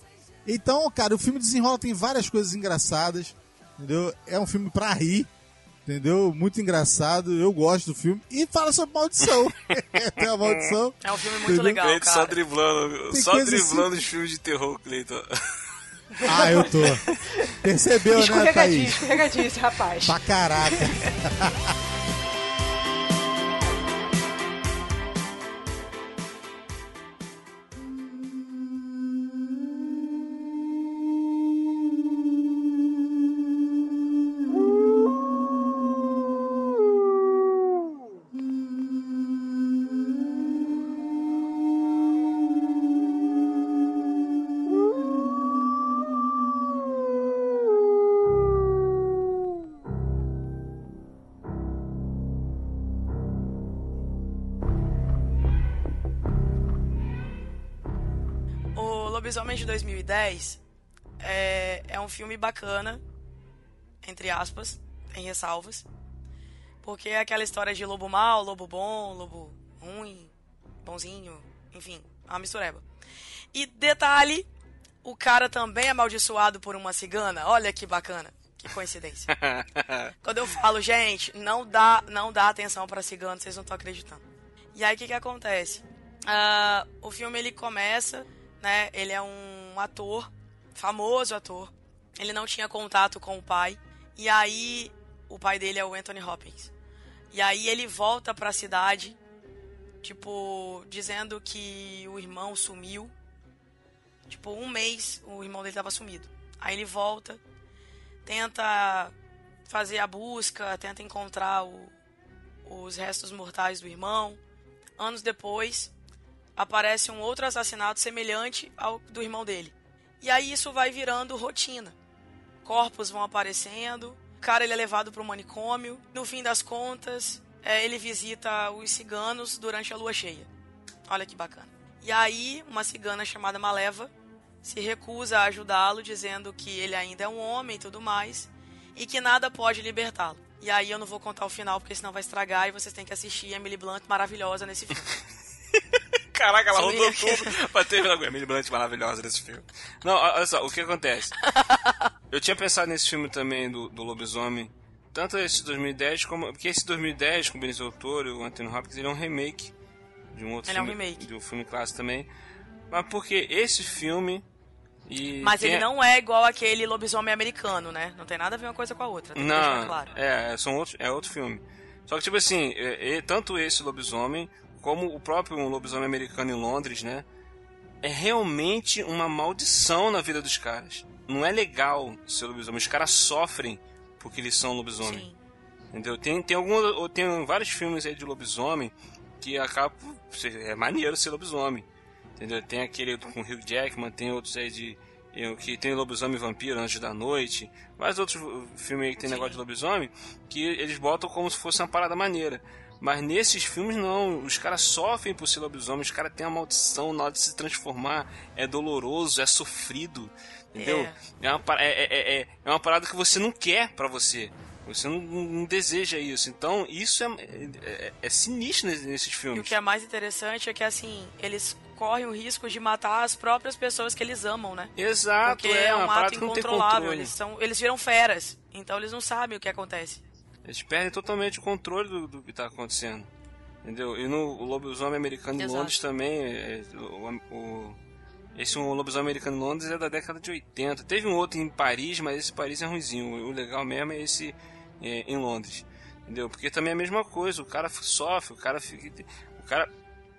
Speaker 6: Então, cara, o filme desenrola, tem várias coisas engraçadas, entendeu? É um filme pra rir, entendeu? Muito engraçado, eu gosto do filme. E fala sobre maldição. tem a maldição.
Speaker 4: É um filme muito
Speaker 6: Entendeu?
Speaker 4: legal,
Speaker 3: Cleiton só
Speaker 4: cara.
Speaker 3: driblando,
Speaker 6: Tem
Speaker 3: só driblando os filmes de terror, Cleiton.
Speaker 6: Ah, eu tô. Percebeu, né,
Speaker 5: Escorregadinho,
Speaker 6: Thaís?
Speaker 5: escorregadinho esse rapaz.
Speaker 6: Pra caraca.
Speaker 4: Lobisomem de 2010 é, é um filme bacana, entre aspas, tem ressalvas. Porque é aquela história de lobo mau, lobo bom, lobo ruim, bonzinho, enfim, uma mistureba. E detalhe, o cara também é amaldiçoado por uma cigana. Olha que bacana, que coincidência. Quando eu falo, gente, não dá, não dá atenção pra cigano, vocês não estão acreditando. E aí o que que acontece? Ah, o filme ele começa, né? Ele é um ator, famoso ator. Ele não tinha contato com o pai. E aí o pai dele é o Anthony Hopkins. E aí ele volta pra cidade, tipo, dizendo que o irmão sumiu. Tipo, um mês o irmão dele tava sumido. Aí ele volta, tenta fazer a busca, tenta encontrar o- os restos mortais do irmão. Anos depois, aparece um outro assassinato semelhante ao do irmão dele. E aí isso vai virando rotina. Corpos vão aparecendo, o cara ele é levado para o manicômio. No fim das contas, é, ele visita os ciganos durante a lua cheia. Olha que bacana. E aí, uma cigana chamada Maleva se recusa a ajudá-lo, dizendo que ele ainda é um homem e tudo mais, e que nada pode libertá-lo. E aí eu não vou contar o final, porque senão vai estragar, e vocês têm que assistir Emily Blunt maravilhosa nesse filme.
Speaker 3: Caraca, ela
Speaker 4: Sim.
Speaker 3: rodou tudo pra terminar com a Emily Blunt maravilhosa nesse filme. Não, olha só, o que acontece? Eu tinha pensado nesse filme também do, do Lobisomem, tanto esse de 2010 como. Porque esse 2010 com o Benicio del Toro e o Anthony Hopkins ele é um remake de um outro
Speaker 4: Ele é um
Speaker 3: filme.
Speaker 4: remake.
Speaker 3: De um filme clássico também. Mas porque esse filme. E
Speaker 4: Mas ele não é igual aquele lobisomem americano, né? Não tem nada a ver uma coisa com a outra.
Speaker 3: Não,
Speaker 4: claro.
Speaker 3: é, são outros, é outro filme. Só que, tipo assim, é- é- tanto esse lobisomem, como o próprio lobisomem americano em Londres, né? É realmente uma maldição na vida dos caras. Não é legal ser lobisomem. Os caras sofrem porque eles são lobisomem.
Speaker 4: Sim.
Speaker 3: Entendeu? Tem, tem, algum, tem vários filmes aí de lobisomem que acabam. É maneiro ser lobisomem. Entendeu? Tem aquele com o Hugh Jackman, tem outros aí de. Que tem lobisomem vampiro antes da noite. Vários outros uh, filmes aí que tem
Speaker 4: Sim.
Speaker 3: negócio de lobisomem que eles botam como se fosse uma parada maneira. Mas nesses filmes não, os caras sofrem por ser lobisomem, os caras têm a maldição na hora de se transformar, é doloroso, é sofrido, entendeu? É, uma, pa- é, é, é, é uma parada que você não quer pra você. Você não, não deseja isso. Então, isso é, é, é sinistro nes- nesses
Speaker 4: E o
Speaker 3: filmes.
Speaker 4: que é mais interessante é que, assim, eles correm o risco de matar as próprias pessoas que eles amam, né?
Speaker 3: Exato,
Speaker 4: Porque
Speaker 3: é,
Speaker 4: é um ato incontrolável. Eles, são, eles viram feras. Então eles não sabem o que acontece.
Speaker 3: Eles perdem totalmente o controle do, do que está acontecendo. Entendeu? E no lobisomem americano em
Speaker 4: Exato.
Speaker 3: Londres também, é, o, o- esse um lobisomem americano em Londres é da década de 80. Teve um outro em Paris, mas esse Paris é ruimzinho. O legal mesmo é esse é, em Londres. Entendeu? Porque também é a mesma coisa, o cara sofre, o cara fica. O cara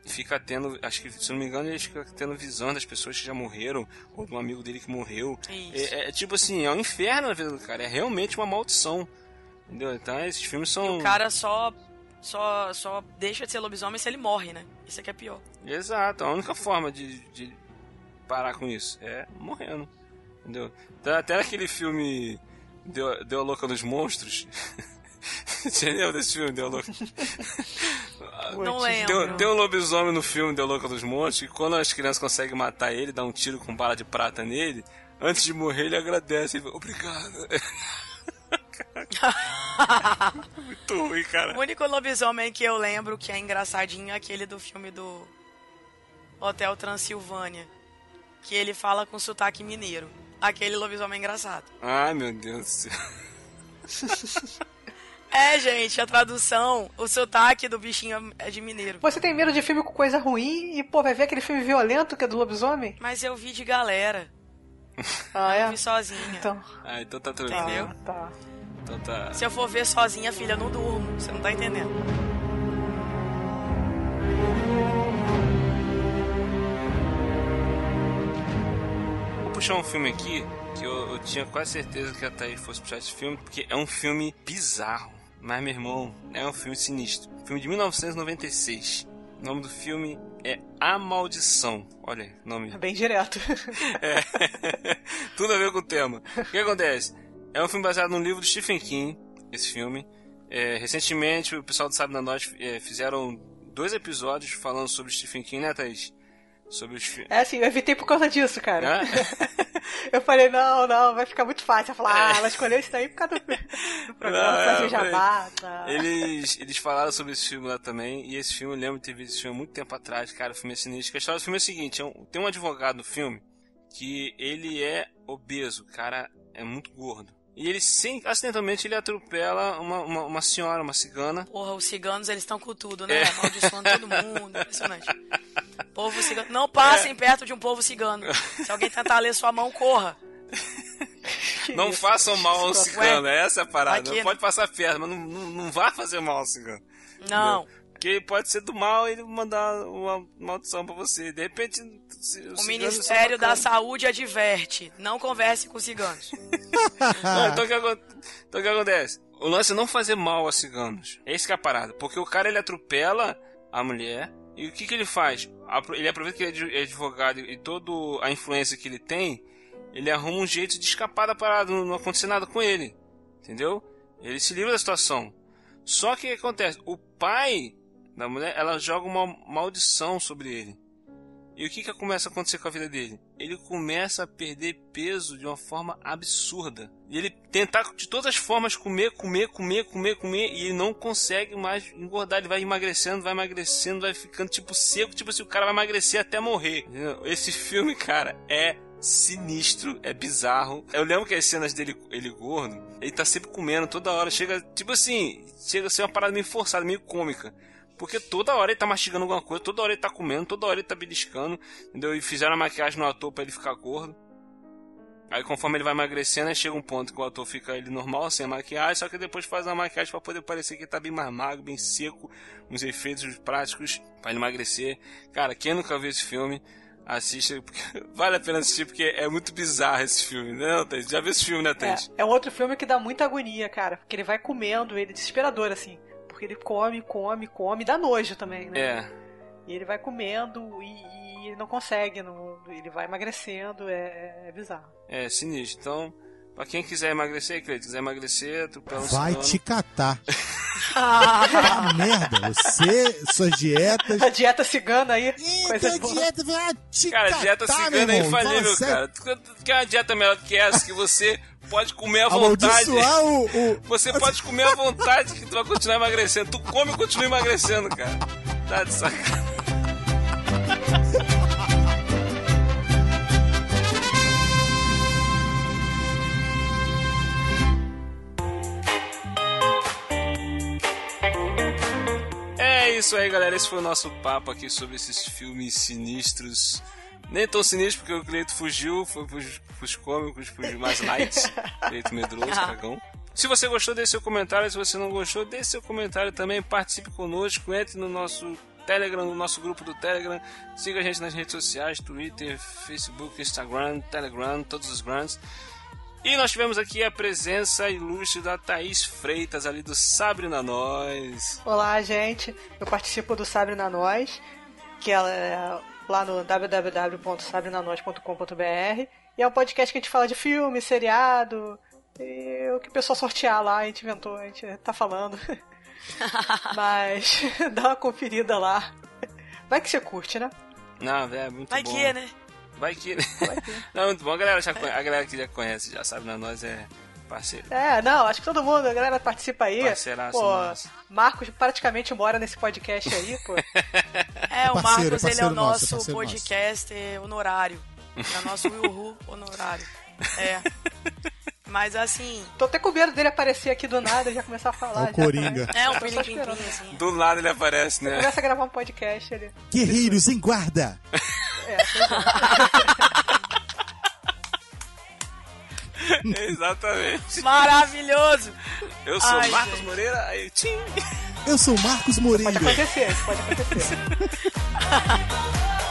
Speaker 3: fica tendo. Acho que, se não me engano, ele fica tendo visão das pessoas que já morreram, ou de um amigo dele que morreu.
Speaker 4: Isso.
Speaker 3: É, é tipo assim, é um inferno na vida do cara, é realmente uma maldição. Entendeu? Então esses filmes são.
Speaker 4: E o cara só, só, só deixa de ser lobisomem se ele morre, né? Isso é que é pior.
Speaker 3: Exato, a única forma de, de parar com isso é morrendo. Entendeu? Então, até aquele filme Deu, Deu a Louca dos Monstros. Você lembra desse filme, Deu a Louca?
Speaker 4: Não lembro.
Speaker 3: Tem, tem um lobisomem no filme Deu a Louca dos Monstros que quando as crianças conseguem matar ele, dá um tiro com bala de prata nele, antes de morrer ele agradece. Ele fala, Obrigado. Muito ruim, cara.
Speaker 4: O único lobisomem que eu lembro que é engraçadinho é aquele do filme do Hotel Transilvânia. Que ele fala com sotaque mineiro. Aquele lobisomem é engraçado.
Speaker 3: Ai, meu Deus do céu.
Speaker 4: É, gente, a tradução, o sotaque do bichinho é de mineiro.
Speaker 5: Você tem medo de filme com coisa ruim e, pô, vai ver aquele filme violento que é do lobisomem?
Speaker 4: Mas eu vi de galera.
Speaker 5: Ah,
Speaker 4: Eu
Speaker 5: é?
Speaker 4: vi sozinha.
Speaker 5: Então,
Speaker 3: Ah, então tá tudo
Speaker 4: Entendeu?
Speaker 3: bem.
Speaker 5: tá.
Speaker 3: Então tá.
Speaker 4: Se eu for ver sozinha, filha, eu não durmo. Você não tá entendendo.
Speaker 3: Vou puxar um filme aqui que eu, eu tinha quase certeza que a Thaís fosse puxar esse filme, porque é um filme bizarro. Mas, meu irmão, é um filme sinistro. Filme de 1996. O nome do filme é A Maldição. Olha aí, nome
Speaker 5: É bem direto.
Speaker 3: É. Tudo a ver com o tema. O que acontece? É um filme baseado no livro do Stephen King, esse filme. É, recentemente, o pessoal do Sabe na Nós é, fizeram dois episódios falando sobre Stephen King, né, Thaís? Sobre os filmes.
Speaker 5: É assim, eu evitei por causa disso, cara. Eu falei, não, não, vai ficar muito fácil. Eu falei, ah, ela escolheu isso daí por causa do, do programa
Speaker 3: Não, eu
Speaker 5: jabá. Tá.
Speaker 3: Eles, eles falaram sobre esse filme lá também, e esse filme, eu lembro de ter visto esse filme há muito tempo atrás, cara, o filme é sinistro. A história do filme é o seguinte, é um- tem um advogado no filme que ele é obeso, cara é muito gordo. E ele, sem, acidentalmente, ele atropela uma, uma, uma senhora, uma cigana.
Speaker 4: Porra, os ciganos, eles estão com tudo, né?
Speaker 3: É.
Speaker 4: Amaldiçoando todo mundo. Impressionante. Povo cigano. Não passem perto de um povo cigano. Se alguém tentar ler sua mão, corra.
Speaker 3: Não
Speaker 5: isso,
Speaker 3: façam mal ao cigano, essa é a parada.
Speaker 4: vai que,
Speaker 3: Não pode passar perto, mas não, não, não vá fazer mal ao cigano.
Speaker 4: Não.
Speaker 3: Porque pode ser do mal ele mandar uma maldição pra você. De repente,
Speaker 4: O Ministério da. Saúde adverte. Não converse com ciganos.
Speaker 3: Não, então, o que, então que acontece? O lance é não fazer mal a ciganos. É isso que é a parada. Porque o cara ele atropela a mulher. E o que, que ele faz? Ele aproveita que ele é é advogado e toda a influência que ele tem, ele arruma um jeito de escapar da parada, não, não acontecer nada com ele. Entendeu? Ele se livra da situação. Só que o que acontece? O pai da mulher, ela joga uma maldição sobre ele. E o que, que começa a acontecer com a vida dele? Ele começa a perder peso de uma forma absurda. E ele tentar de todas as formas comer, comer, comer, comer, comer, e ele não consegue mais engordar. Ele vai emagrecendo, vai emagrecendo, vai ficando tipo seco, tipo assim, o cara vai emagrecer até morrer. Esse filme, cara, é sinistro, é bizarro. Eu lembro que as cenas dele, ele gordo, ele tá sempre comendo toda hora. Chega, tipo assim, chega a ser uma parada meio forçada, meio cômica. Porque toda hora ele tá mastigando alguma coisa, toda hora ele tá comendo, toda hora ele tá beliscando, entendeu? E fizeram a maquiagem no ator pra ele ficar gordo. Aí conforme ele vai emagrecendo, aí chega um ponto que o ator fica ele normal, sem a maquiagem, só que depois faz uma maquiagem pra poder parecer que ele tá bem mais magro, bem seco, uns efeitos práticos ele emagrecer. Cara, quem nunca viu esse filme, assista, porque vale a pena assistir, porque é muito bizarro esse filme, né, Thaís? Já viu esse filme, né,
Speaker 5: É,
Speaker 3: Thaís?
Speaker 5: é um outro filme que dá muita agonia, cara. Porque ele vai comendo, ele é desesperador, assim. Porque ele come, come, come, dá nojo também, né?
Speaker 3: É.
Speaker 5: E ele vai comendo e, e ele não consegue, não, ele vai emagrecendo, é, é bizarro.
Speaker 3: É, sinistro. Então, pra quem quiser emagrecer, Cleiton, quiser emagrecer, atropela
Speaker 6: Vai te catar. Ah, merda, você, suas dietas.
Speaker 5: A dieta cigana aí,
Speaker 6: Ih,
Speaker 5: coisa
Speaker 6: tua
Speaker 5: boa.
Speaker 6: dieta vai te
Speaker 3: Cara,
Speaker 6: catar,
Speaker 3: dieta
Speaker 6: meu
Speaker 3: cigana é infalível, cara. Tu quer uma dieta melhor do que essa, que você pode comer à vontade.
Speaker 6: O, o,
Speaker 3: Você pode comer à vontade que tu vai continuar emagrecendo. Tu come e continua emagrecendo, cara. Tá de sacanagem. Isso aí, galera. Esse foi o nosso papo aqui sobre esses filmes sinistros. Nem tão sinistros, porque o Cleito fugiu, foi pros, pros cômicos, pros mais light. Cleito medroso, cagão. Se você gostou, deixe seu comentário. Se você não gostou, deixe seu comentário também. Participe conosco, entre no nosso Telegram, no nosso grupo do Telegram. Siga a gente nas redes sociais, Twitter, Facebook, Instagram, Telegram, todos os grandes. E nós tivemos aqui a presença ilustre da Thaís Freitas, ali do Sabre na Nós.
Speaker 5: Olá, gente. Eu participo do Sabre na Nós, que ela é lá no www.sabrenanois.com.br. E é um podcast que a gente fala de filme, seriado, E o que o pessoal sortear lá, a gente inventou, a gente tá falando. Mas dá uma conferida lá. Vai que você curte, né?
Speaker 3: Não, é muito
Speaker 4: Vai
Speaker 3: bom.
Speaker 4: que, né?
Speaker 3: Vai que, né? Não, muito bom. A galera, já, conhe- a galera que já conhece, já sabe, né? Nós é parceiro.
Speaker 5: É, não, acho que todo mundo, a galera participa aí.
Speaker 3: Parceiraço
Speaker 5: Pô,
Speaker 3: nosso.
Speaker 5: Marcos praticamente mora nesse podcast aí, pô.
Speaker 4: É, o
Speaker 6: Parceiro,
Speaker 4: Marcos, ele é o
Speaker 6: nosso,
Speaker 4: nosso podcast honorário. É o nosso Will Who honorário. É. Mas assim,
Speaker 5: Tô até com medo dele aparecer aqui do nada e já começar a falar.
Speaker 6: É o
Speaker 5: já
Speaker 6: Coringa.
Speaker 5: também.
Speaker 4: é um
Speaker 5: esperando.
Speaker 4: assim.
Speaker 3: Do lado ele aparece, né?
Speaker 5: Começa a gravar um podcast ali.
Speaker 6: Guerreiros em guarda!
Speaker 5: É, é.
Speaker 3: Exatamente.
Speaker 4: Maravilhoso!
Speaker 3: Eu sou
Speaker 4: Ai,
Speaker 3: Marcos
Speaker 4: gente.
Speaker 3: Moreira, aí tchim.
Speaker 6: Eu sou Marcos
Speaker 5: Pode
Speaker 6: Moreira.
Speaker 5: acontecer, isso pode acontecer.